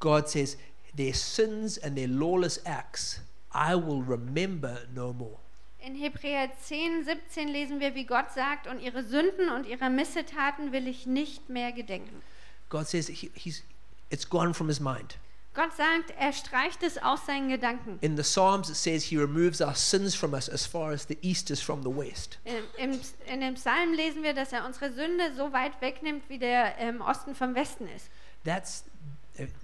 God says their sins and their lawless acts I will remember no more. In Hebräer 10, 17 lesen wir, wie Gott sagt, und ihre Sünden und ihre Missetaten will ich nicht mehr gedenken. God says he, he's it's gone from his mind. Gott sagt, er streicht es aus seinen Gedanken. In the Psalms it says he removes our sins from us as far as the east is from the west. Im, im, in dem Psalm lesen wir, dass er unsere Sünde so weit wegnimmt, wie der ähm, Osten vom Westen ist. That's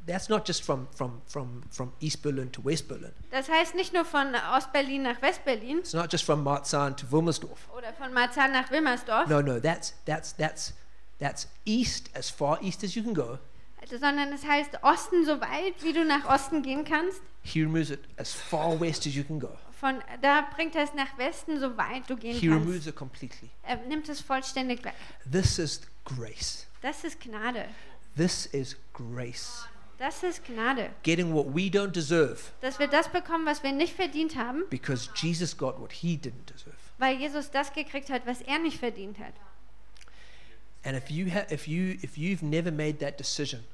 that's not just from, from, from, from East Berlin to West Berlin. Das heißt nicht nur von Ostberlin nach Westberlin It's not just from Marzahn to Wilmersdorf. oder von Marzahn nach Wilmersdorf, No, no, that's that's that's that's east as far east as you can go. sondern es heißt Osten so weit, wie du nach Osten gehen kannst. He removes it as far west as you can go. Von da bringt er es nach Westen, so weit du gehen He kannst. removes it completely. Er nimmt es vollständig weg. This is grace. Das ist Gnade. This is grace. Das ist Gnade. Getting what we don't deserve Dass wir das bekommen, was wir nicht verdient haben, because Jesus got what he didn't deserve. weil Jesus das gekriegt hat, was er nicht verdient hat. And if you ha- if you if you've never made that decision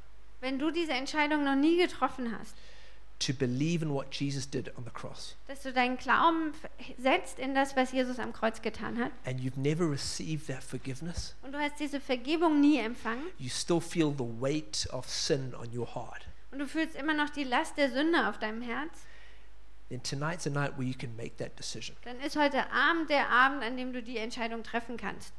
Wenn du diese Entscheidung noch nie getroffen hast, to believe in what Jesus did on the cross dass du deinen Glauben setzt in das, was Jesus am Kreuz getan hat, and you've never received that forgiveness, und du hast diese Vergebung nie empfangen, you still feel the weight of sin on your heart. und du fühlst immer noch die Last der Sünde auf deinem Herz, Then tonight's a night where you can make that decision. dann ist heute Abend der Abend, an dem du die Entscheidung treffen kannst.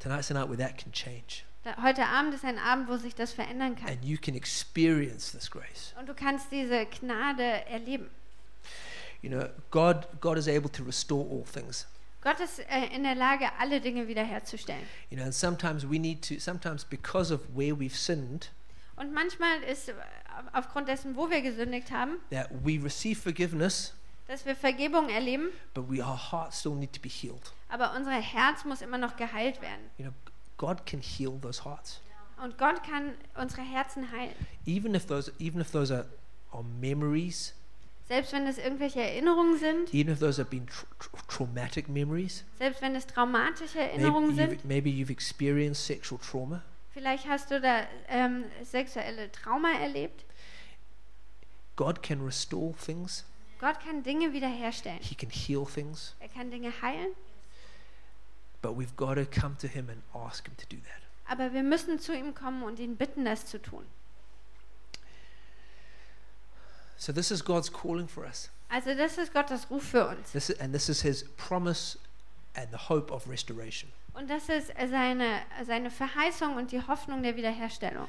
Tonight's a night where that can change heute Abend ist ein Abend, wo sich das verändern kann. and you can experience this grace. Und du kannst diese Gnade erleben. You know, God God is able to restore all things. Gott ist äh, in der Lage, alle Dinge wiederherzustellen. You know, and sometimes we need to sometimes because of where we've sinned Und manchmal ist äh, aufgrund dessen, wo wir gesündigt haben, that we receive forgiveness, dass wir Vergebung erleben, but we our hearts still need to be healed. aber unser Herz muss immer noch geheilt werden. You know, God can heal those hearts. Und Gott kann unsere Herzen heilen. Even if those even if those are, are memories, Selbst wenn es irgendwelche Erinnerungen sind, even if those have been tr- tr- traumatic memories, selbst wenn es traumatische Erinnerungen maybe sind, maybe you've experienced sexual trauma. vielleicht hast du da ähm, sexuelle Trauma erlebt. God can restore things. Gott kann Dinge wiederherstellen. He can heal things, Er kann Dinge heilen, but we've got to come to him and ask him to do that. aber wir müssen zu ihm kommen und ihn bitten, das zu tun. So this is God's calling for us. Also das ist Gottes Ruf für uns. This is, and this is his promise and the hope of restoration. Und das ist seine, seine Verheißung und die Hoffnung der Wiederherstellung.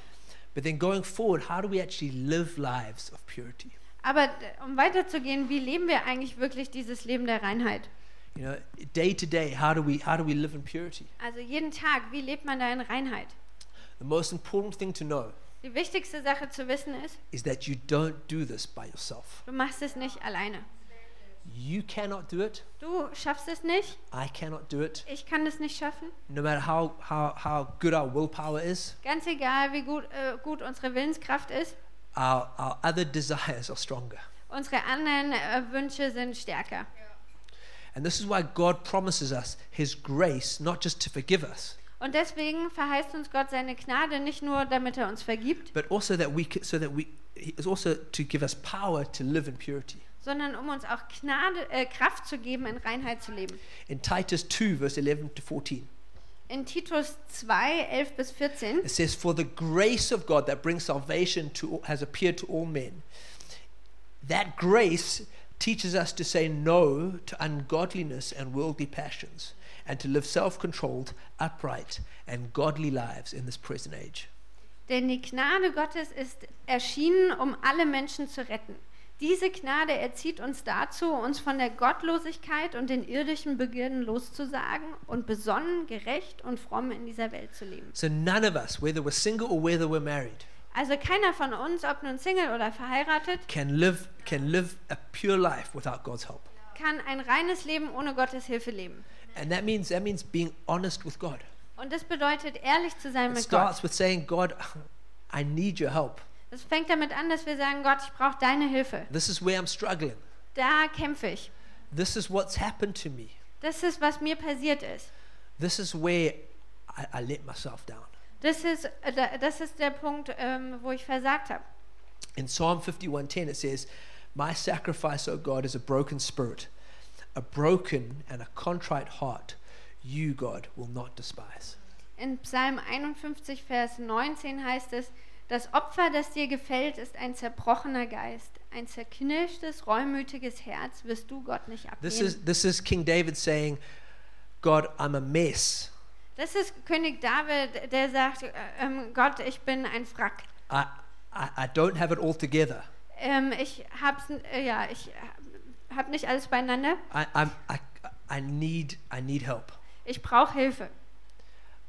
But then going forward, how do we actually live lives of purity? Aber um weiterzugehen, wie leben wir eigentlich wirklich dieses Leben der Reinheit? You know, day to day, how do we how do we live in purity? Also jeden Tag, wie lebt man da in Reinheit? The most important thing to know Die wichtigste Sache zu wissen ist, is that you don't do this by yourself. du machst es nicht alleine. You cannot do it. Du schaffst es nicht, I cannot do it. ich kann es nicht schaffen. No matter how, how, how good our willpower is, Ganz egal, wie gut, äh, gut unsere Willenskraft ist, our, our other desires are stronger. unsere anderen äh, Wünsche sind stärker. And this is why God promises us His grace, not just to forgive us, Und deswegen verheißt uns Gott seine Gnade nicht nur, damit er uns vergibt, but also that we, c- so that we, is also to give us power to live in purity. sondern um uns auch Gnade, äh, Kraft zu geben, in Reinheit zu leben. In Titus 2, verse 11 to 14, In Titus 2, 11 bis 14 it says, For the grace of God that brings salvation to, has appeared to all men. That grace teaches us to say no to ungodliness and worldly passions, and to live self controlled, upright, and godly lives in this present age. Denn die Gnade Gottes ist erschienen, um alle Menschen zu retten. Diese Gnade erzieht uns dazu, uns von der Gottlosigkeit und den irdischen Begierden loszusagen und besonnen, gerecht und fromm in dieser Welt zu leben. So none of us, whether we're single or whether we're married, Also keiner von uns, ob nun Single oder verheiratet, can live, can live a pure life without God's help. kann ein reines Leben ohne Gottes Hilfe leben. And that means, that means being honest with God. Und das bedeutet, ehrlich zu sein It mit Gott. starts with saying, God, I need your help. Es fängt damit an, dass wir sagen, Gott, ich brauche deine Hilfe. This is where I'm struggling. Da kämpfe ich. This is what's happened to me. Das ist, was mir passiert ist. This is where I, I let myself down. Das ist, äh, da- das ist der Punkt, ähm, wo ich versagt habe. In Psalm 51:10 it says, "My sacrifice, O God, is a broken spirit, a broken and a contrite heart. You, God, will not despise." In Psalm 51, Vers 19 heißt es, das Opfer, das dir gefällt, ist ein zerbrochener Geist. Ein zerknirschtes, reumütiges Herz wirst du Gott nicht This ablehnen. is this is King David saying, "God, I'm a mess. Das ist König David, der sagt, äh, ähm, Gott, ich bin ein Wrack. I, I, I don't have it all together. Ähm, ich hab's, äh, ja, ich habe nicht alles beieinander. I, I'm, I, I need I need help. Ich brauche Hilfe.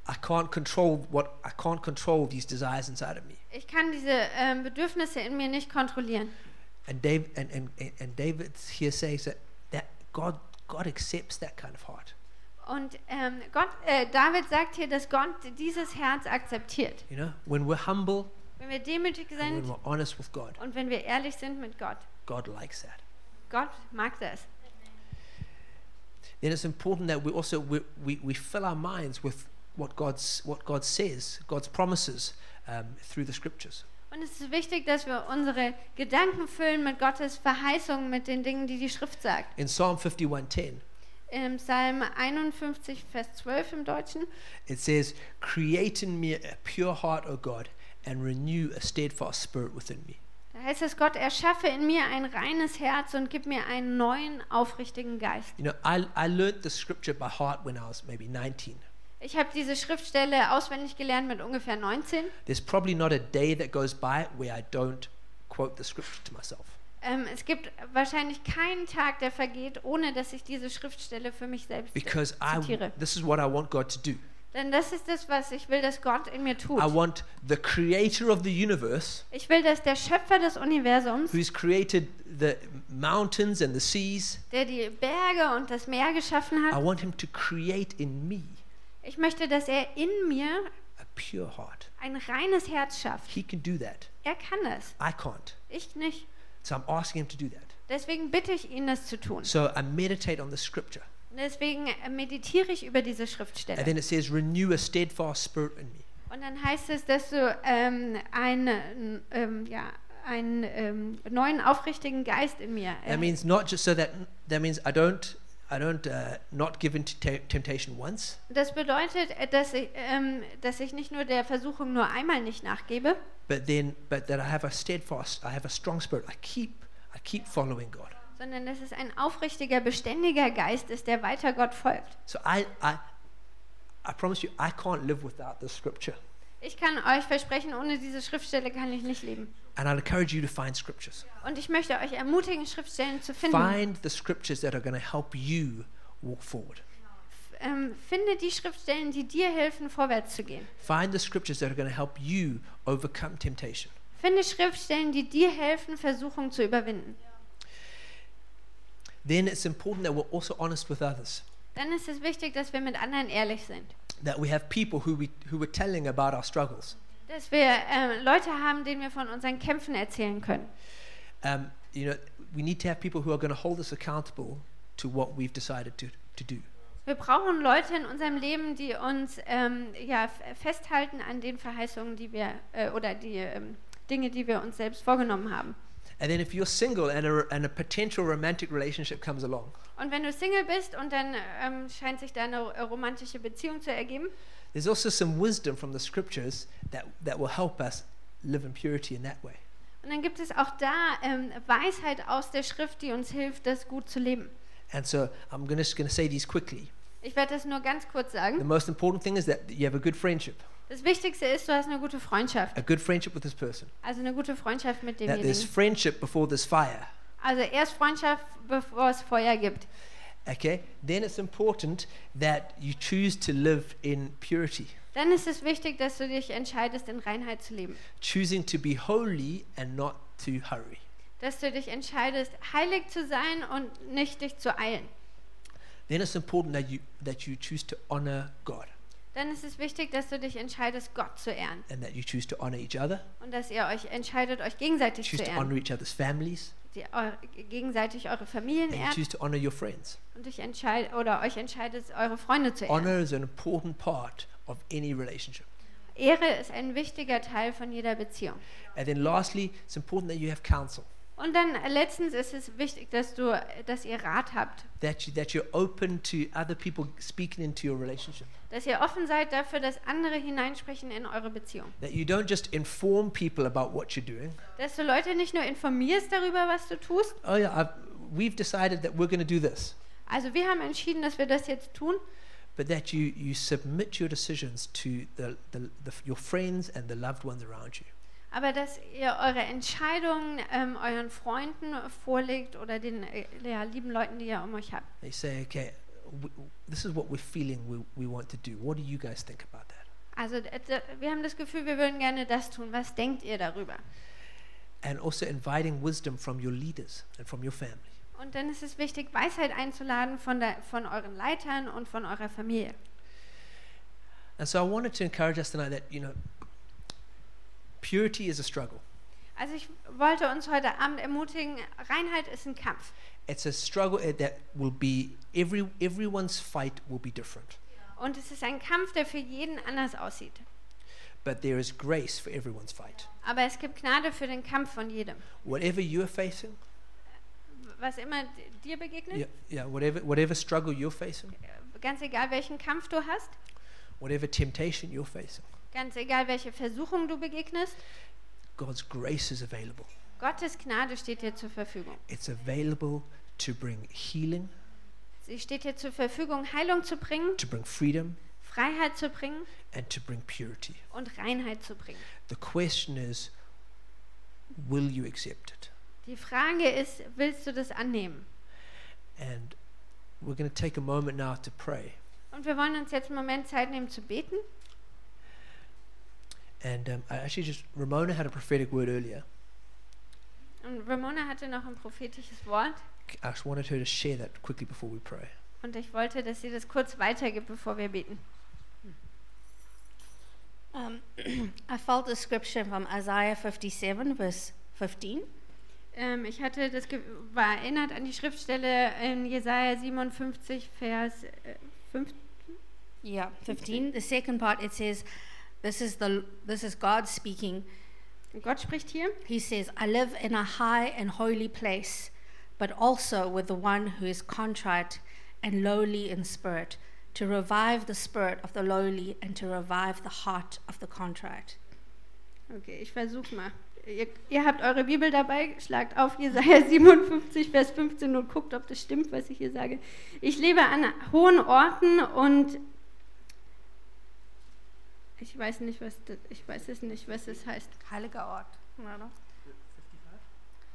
I can't control what I can't control these desires inside of me." Ich kann diese ähm, Bedürfnisse in mir nicht kontrollieren. And David and, and, and David here says that, that God God accepts that kind of heart. Und ähm, Gott, äh, David sagt hier, dass Gott dieses Herz akzeptiert. You know, when we're humble Wenn wir demütig and when sind we're honest with God, und wenn wir ehrlich sind mit Gott. God likes that. Gott mag das. Then it's important that we also we, we, we fill our minds with what God's what God says, God's promises um, through the scriptures. Und es ist wichtig, dass wir unsere Gedanken füllen mit Gottes Verheißungen, mit den Dingen, die die Schrift sagt. In Psalm 51:10, Im Psalm 51, Vers 12 im Deutschen, it says, "Create in me a pure heart, O God, and renew a steadfast spirit within me." da heißt es, Gott, erschaffe in mir ein reines Herz und gib mir einen neuen, aufrichtigen Geist. You know, I I learned the scripture by heart when I was maybe 19. Ich habe diese Schriftstelle auswendig gelernt mit ungefähr 19. There's probably not a day that goes by where I don't quote the scripture to myself. Ähm, es gibt wahrscheinlich keinen Tag, der vergeht, ohne dass ich diese Schriftstelle für mich selbst Because I, zitiere. this is what I want God to do. Denn das ist das, was ich will, dass Gott in mir tut. I want the creator of the universe, Ich will, dass der Schöpfer des Universums, who's created the mountains and the seas, der die Berge und das Meer geschaffen I hat, want him to create in me ich möchte, dass er in mir a pure heart. ein reines Herz schafft. He can do that. Er kann das, I can't. ich nicht. So I'm asking him to do that. Deswegen bitte ich ihn, das zu tun. So I meditate on the scripture. Deswegen äh, meditiere ich über diese And Schriftstelle. then it says, renew a steadfast spirit in me. Und dann heißt es, dass du ähm, einen, ähm, ja, einen ähm, neuen aufrichtigen Geist in mir. That means not just so that that means I don't I don't uh, not give in to te- temptation once, Das bedeutet, äh, dass ich, ähm, dass ich nicht nur der Versuchung nur einmal nicht nachgebe, but then but that I have a steadfast, I have a strong spirit. I keep I keep following God. sondern dass es ein aufrichtiger, beständiger Geist ist, der weiter Gott folgt. So I I I promise you I can't live without this scripture. Ich kann euch versprechen, ohne diese Schriftstelle kann ich nicht leben. And I'd encourage you to find scriptures. Und ich möchte euch ermutigen, Schriftstellen zu finden. Find the scriptures that are going to help you walk forward. Ähm, finde die Schriftstellen, die dir helfen, vorwärts zu gehen. Find the scriptures that are going to help you overcome temptation. Finde Schriftstellen, die dir helfen, Versuchung zu überwinden. then it's important that we're also honest with others. dann ist es wichtig, dass wir mit anderen ehrlich sind. That we have people who we who we're telling about our struggles. Dass wir ähm, Leute haben, denen wir von unseren Kämpfen erzählen können. Um, you know, we need to have people who are going to hold us accountable to what we've decided to, to do. Wir brauchen Leute in unserem Leben, die uns ähm, ja, festhalten an den Verheißungen, die wir äh, oder die ähm, Dinge, die wir uns selbst vorgenommen haben. And then if you're single and a, and a potential romantic relationship comes along, Und wenn du Single bist und dann ähm, scheint sich da eine äh, romantische Beziehung zu ergeben, there's also some wisdom from the scriptures that, that will help us live in purity in that way. und dann gibt es auch da ähm, Weisheit aus der Schrift, die uns hilft, das gut zu leben. And so I'm gonna, just going to say these quickly. Ich werde das nur ganz kurz The sagen. most important thing is that you have a good friendship, Das Wichtigste ist, du hast eine gute Freundschaft. a good friendship with this person. Also eine gute Freundschaft mit That there's demjenigen. friendship before there's fire. Also erst Freundschaft, bevor es Feuer gibt. Okay? Then it's important that you choose to live in purity, Dann ist es wichtig, dass du dich entscheidest, in Reinheit zu leben. choosing to be holy and not to hurry. Dass du dich entscheidest, heilig zu sein und nicht dich zu eilen. Then it's important that you that you choose to honor God Dann ist es wichtig, dass du dich entscheidest, Gott zu ehren. and that you choose to honor each other, Und dass ihr euch entscheidet, euch gegenseitig choose zu to honor ehren. each other's families, Die, eu, gegenseitig eure Familien and you ehrt choose to honor your friends. und dich entscheid, oder euch entscheidet, eure Freunde zu ehren. Honor is an important part of any relationship. Ehre ist ein wichtiger Teil von jeder Beziehung. And then lastly, it's important that you have counsel. Und dann äh, letztens ist es wichtig, dass du, dass ihr Rat habt, That you that you're open to other people speaking into your relationship. dass ihr offen seid dafür, dass andere hineinsprechen in eure Beziehung. That you don't just inform people about what you're doing. Dass du Leute nicht nur informierst darüber, was du tust. Oh yeah, I've, we've decided that we're going to do this. Also wir haben entschieden, dass wir das jetzt tun, But that you, you submit your decisions to the, the, the, your friends and the loved ones around you. Aber dass ihr eure Entscheidungen ähm, euren Freunden vorlegt oder den äh, ja, lieben Leuten, die ihr um euch habt. They say, okay, this is what we're feeling we, we want to do. What do you guys think about that? Also wir haben das Gefühl, wir würden gerne das tun. Was denkt ihr darüber? And also inviting wisdom from your leaders and from your family. Und dann ist es wichtig, Weisheit einzuladen von, der, von euren Leitern und von eurer Familie. And so I wanted to encourage us tonight that, you know, purity is a struggle. Also ich wollte uns heute Abend ermutigen, Reinheit ist ein Kampf. It's a struggle eh, that will be, every, everyone's fight will be different. Und es ist ein Kampf, der für jeden anders aussieht. But there is grace for everyone's fight. Aber es gibt Gnade für den Kampf von jedem. Whatever you're facing, Was immer dir begegnet, yeah, yeah, whatever, whatever struggle you're facing, ganz egal welchen Kampf du hast, whatever temptation you're facing, ganz egal welche Versuchung du begegnest, God's grace is available. Gottes Gnade steht dir zur Verfügung. It's available to bring healing, Sie steht dir zur Verfügung, Heilung zu bringen, to bring freedom, Freiheit zu bringen and to bring purity. und Reinheit zu bringen. The question is will you accept it? Die Frage ist, willst du das annehmen? And we're going to take a moment now to pray. Und wir wollen uns jetzt einen Moment Zeit nehmen zu beten. And um, I actually just, Ramona had a prophetic word earlier. Und Ramona hatte noch ein prophetisches Wort. I just wanted her to share that quickly before we pray. Und ich wollte, dass sie das kurz weitergibt, bevor wir beten. Um, [clears throat] I felt a scripture from Isaiah 57, verse 15. Ähm, ich hatte das war erinnert an die Schriftstelle in Jesaja 57, Vers äh, 5. Yeah, 15. The second part it says, "This is the this is God speaking. Gott spricht hier. He says, I live in a high and holy place, but also with the one who is contrite and lowly in spirit, to revive the spirit of the lowly and to revive the heart of the contrite." Okay, ich versuch's mal. Ihr, ihr habt eure Bibel dabei, schlagt auf Jesaja [laughs] 57, Vers 15 und guckt, ob das stimmt, was ich hier sage. Ich lebe an hohen Orten und ich weiß nicht, was das, ich weiß es nicht, was es heißt. Heiliger Ort. No.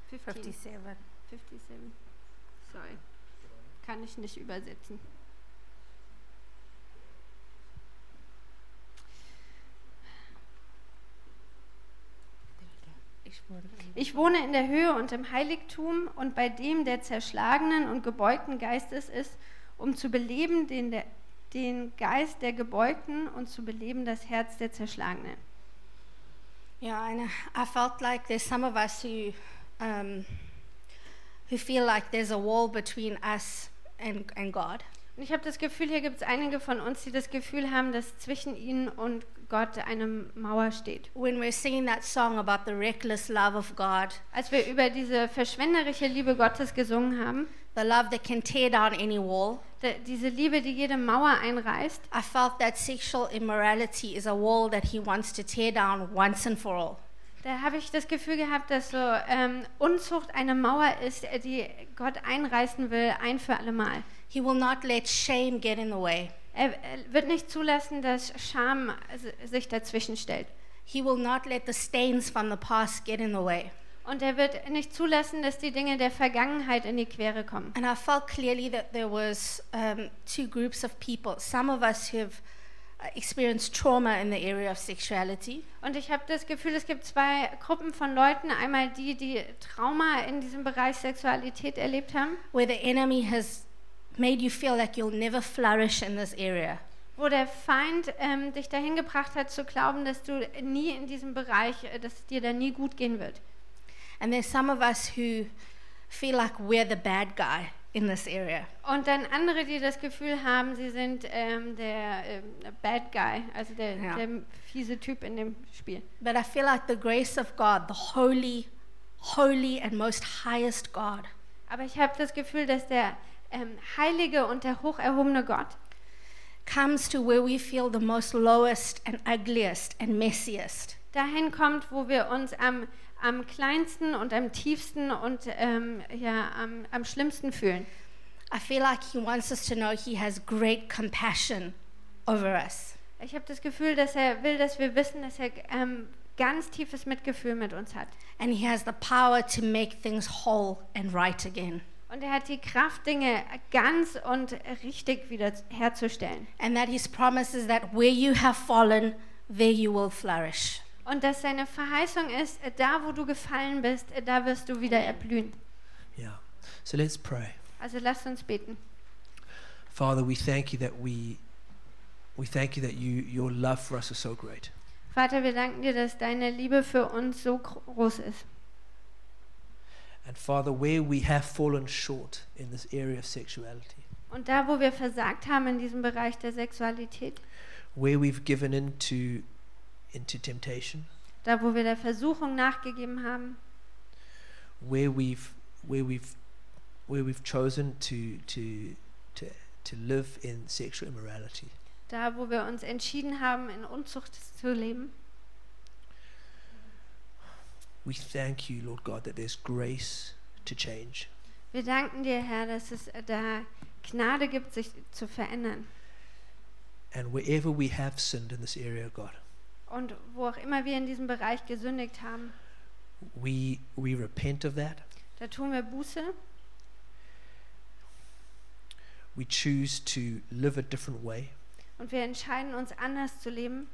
15, 57. 57. Sorry. Kann ich nicht übersetzen. Ich wohne in- Ich wohne in der Höhe und im Heiligtum und bei dem, der zerschlagenen und gebeugten Geistes ist, um zu beleben den, der, den Geist der Gebeugten und zu beleben das Herz der Zerschlagenen. Yeah, and I felt like there's some of us who, um, who feel like there's a wall between us and, and God. Und ich habe das Gefühl, hier gibt es einige von uns, die das Gefühl haben, dass zwischen ihnen und Gott eine Mauer steht. When we're singing that song about the reckless love of God, Als wir über diese verschwenderische Liebe Gottes gesungen haben, the love that can tear down any wall, diese Liebe, die jede Mauer einreißt, I felt that sexual immorality is a wall that He wants to tear down once and for all. da habe ich das Gefühl gehabt, dass so ähm, Unzucht eine Mauer ist, die Gott einreißen will, ein für alle Mal. He will not let shame get in the way. Er, wird nicht zulassen, dass Scham sich dazwischen stellt. He will not let the stains from the past get in the way. Und er wird nicht zulassen, dass die Dinge der Vergangenheit in die Quere kommen. And I felt clearly that there was um, two groups of people. Some of us who have uh, experienced trauma in the area of sexuality, Und ich habe das Gefühl, es gibt zwei Gruppen von Leuten. Einmal die, die Trauma in diesem Bereich Sexualität erlebt haben, where the enemy has made you feel like you'll never flourish in this area. wo der Feind ähm, dich dahin gebracht hat zu glauben, dass du nie in diesem Bereich, äh, dass es dir da nie gut gehen wird. And there's some of us who feel like we're the bad guy in this area. Und dann andere, die das Gefühl haben, sie sind ähm, der ähm, Bad Guy, also der, Ja. der fiese Typ in dem Spiel. But I feel like the grace of God, the holy, holy and most highest God, Aber ich habe das Gefühl, dass der ähm, heilige und der hocherhobene Gott comes to where we feel the most lowest and ugliest and messiest. dahin kommt, wo wir uns am, am kleinsten und am tiefsten und ähm, ja, am, am schlimmsten fühlen. I feel like He wants us to know He has great compassion over us. Ich habe das Gefühl, dass er will, dass wir wissen, dass er ähm, ganz tiefes Mitgefühl mit uns hat. And He has the power to make things whole and right again. Und er hat die Kraft, Dinge ganz und richtig wieder herzustellen. And that His promise is that where you have fallen, there you will flourish. Und dass seine Verheißung ist, äh, da wo du gefallen bist, äh, da wirst du wieder erblühen. Yeah. So let's pray. Also lasst uns beten. Father, we thank you that we we thank you that you your love for us is so great. Vater, wir danken dir, dass deine Liebe für uns so groß ist. And Father, where we have fallen short in this area of sexuality, Und da, wo wir versagt haben in diesem Bereich der Sexualität, where we've given into into temptation, da, wo wir der Versuchung nachgegeben haben, where we've where we've where we've chosen to to to to live in sexual immorality. da, wo wir uns entschieden haben, in Unzucht zu leben, We thank you, Lord God, that there's grace to change. wir danken dir, Herr, dass es da Gnade gibt, sich zu verändern. And wherever we have sinned in this area, God, Und wo auch immer wir in diesem Bereich gesündigt haben, we we repent of that. da tun wir Buße We choose to live a different way. und wir entscheiden uns anders zu leben.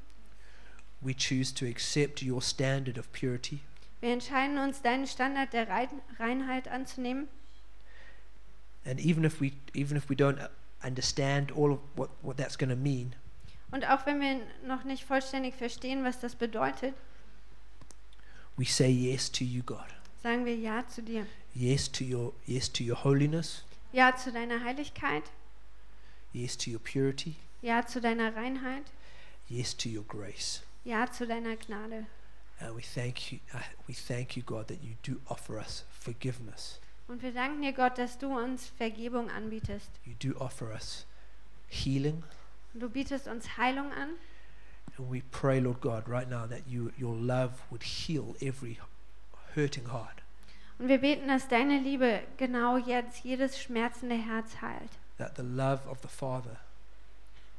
We choose to accept your standard of purity. Wir entscheiden uns, deinen Standard der Rein- Reinheit anzunehmen. And even if we even if we don't understand all of what, what that's going to mean, Und auch wenn wir noch nicht vollständig verstehen, was das bedeutet, we say yes to you, God. sagen wir Ja zu dir. Yes to your yes to your holiness. Ja zu deiner Heiligkeit. Yes to your purity. Ja zu deiner Reinheit. Yes to your grace. Ja zu deiner Gnade. And we thank you uh, we thank you, God, that you do offer us forgiveness. Und wir danken dir, Gott, dass du uns Vergebung anbietest. You do offer us healing. Und du bietest uns Heilung an. And we pray, Lord God, right now that you your love would heal every hurting heart. Und wir beten, dass deine Liebe genau jetzt jedes schmerzende Herz heilt. That the love of the Father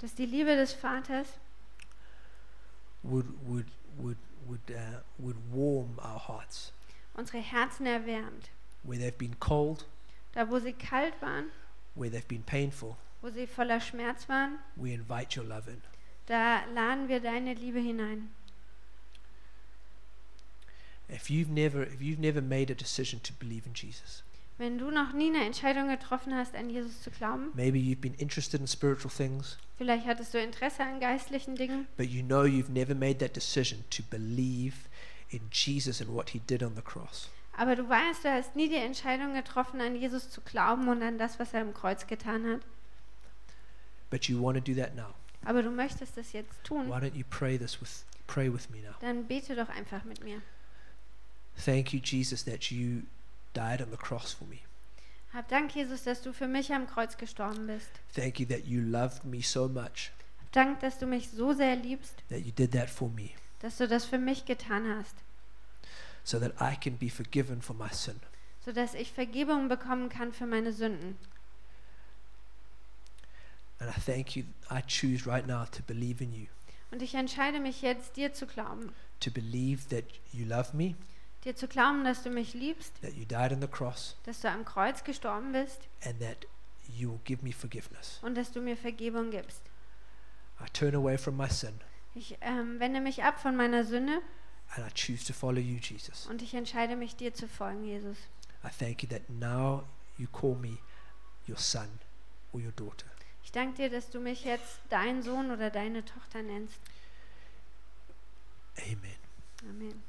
Dass die Liebe des Vaters would would would would uh, would warm our hearts unsere Herzen erwärmt. where they've been cold, Da, wo sie kalt waren, where they've been painful. Wo sie voller Schmerz waren, We invite your love in. da laden wir deine Liebe hinein. If you've never if you've never made a decision to believe in Jesus, Wenn du noch nie eine Entscheidung getroffen hast, an Jesus zu glauben, maybe you've been interested in spiritual things, vielleicht hattest du Interesse an geistlichen Dingen, but you know you've never made that decision to believe in Jesus and what he did on the cross. aber du weißt, du hast nie die Entscheidung getroffen, an Jesus zu glauben und an das, was er am Kreuz getan hat. But you want to do that now. Aber du möchtest das jetzt tun, Why don't you pray this with pray with me now? dann bete doch einfach mit mir. Thank you, Jesus, that you died on the cross for me. Hab Dank, Jesus, dass du für mich am Kreuz gestorben bist. Thank you that you loved me so much Hab Dank, dass du mich so sehr liebst, that you did that for me dass du das für mich getan hast, so that I can be forgiven for my sin. sodass ich Vergebung bekommen kann für meine Sünden. And I thank you. I choose right now to believe in you, Und ich entscheide mich jetzt, dir zu glauben. to believe that you love me, Dir zu glauben, dass du mich liebst, that you died on the cross, dass du am Kreuz gestorben bist and that you will give me forgiveness. und dass du mir Vergebung gibst. I turn away from my sin Ich ähm, wende mich ab von meiner Sünde and I choose to follow you, Jesus. und ich entscheide mich, dir zu folgen, Jesus. I thank you that now you call me your son or your daughter. Ich danke dir, dass du mich jetzt dein Sohn oder deine Tochter nennst. Amen. Amen.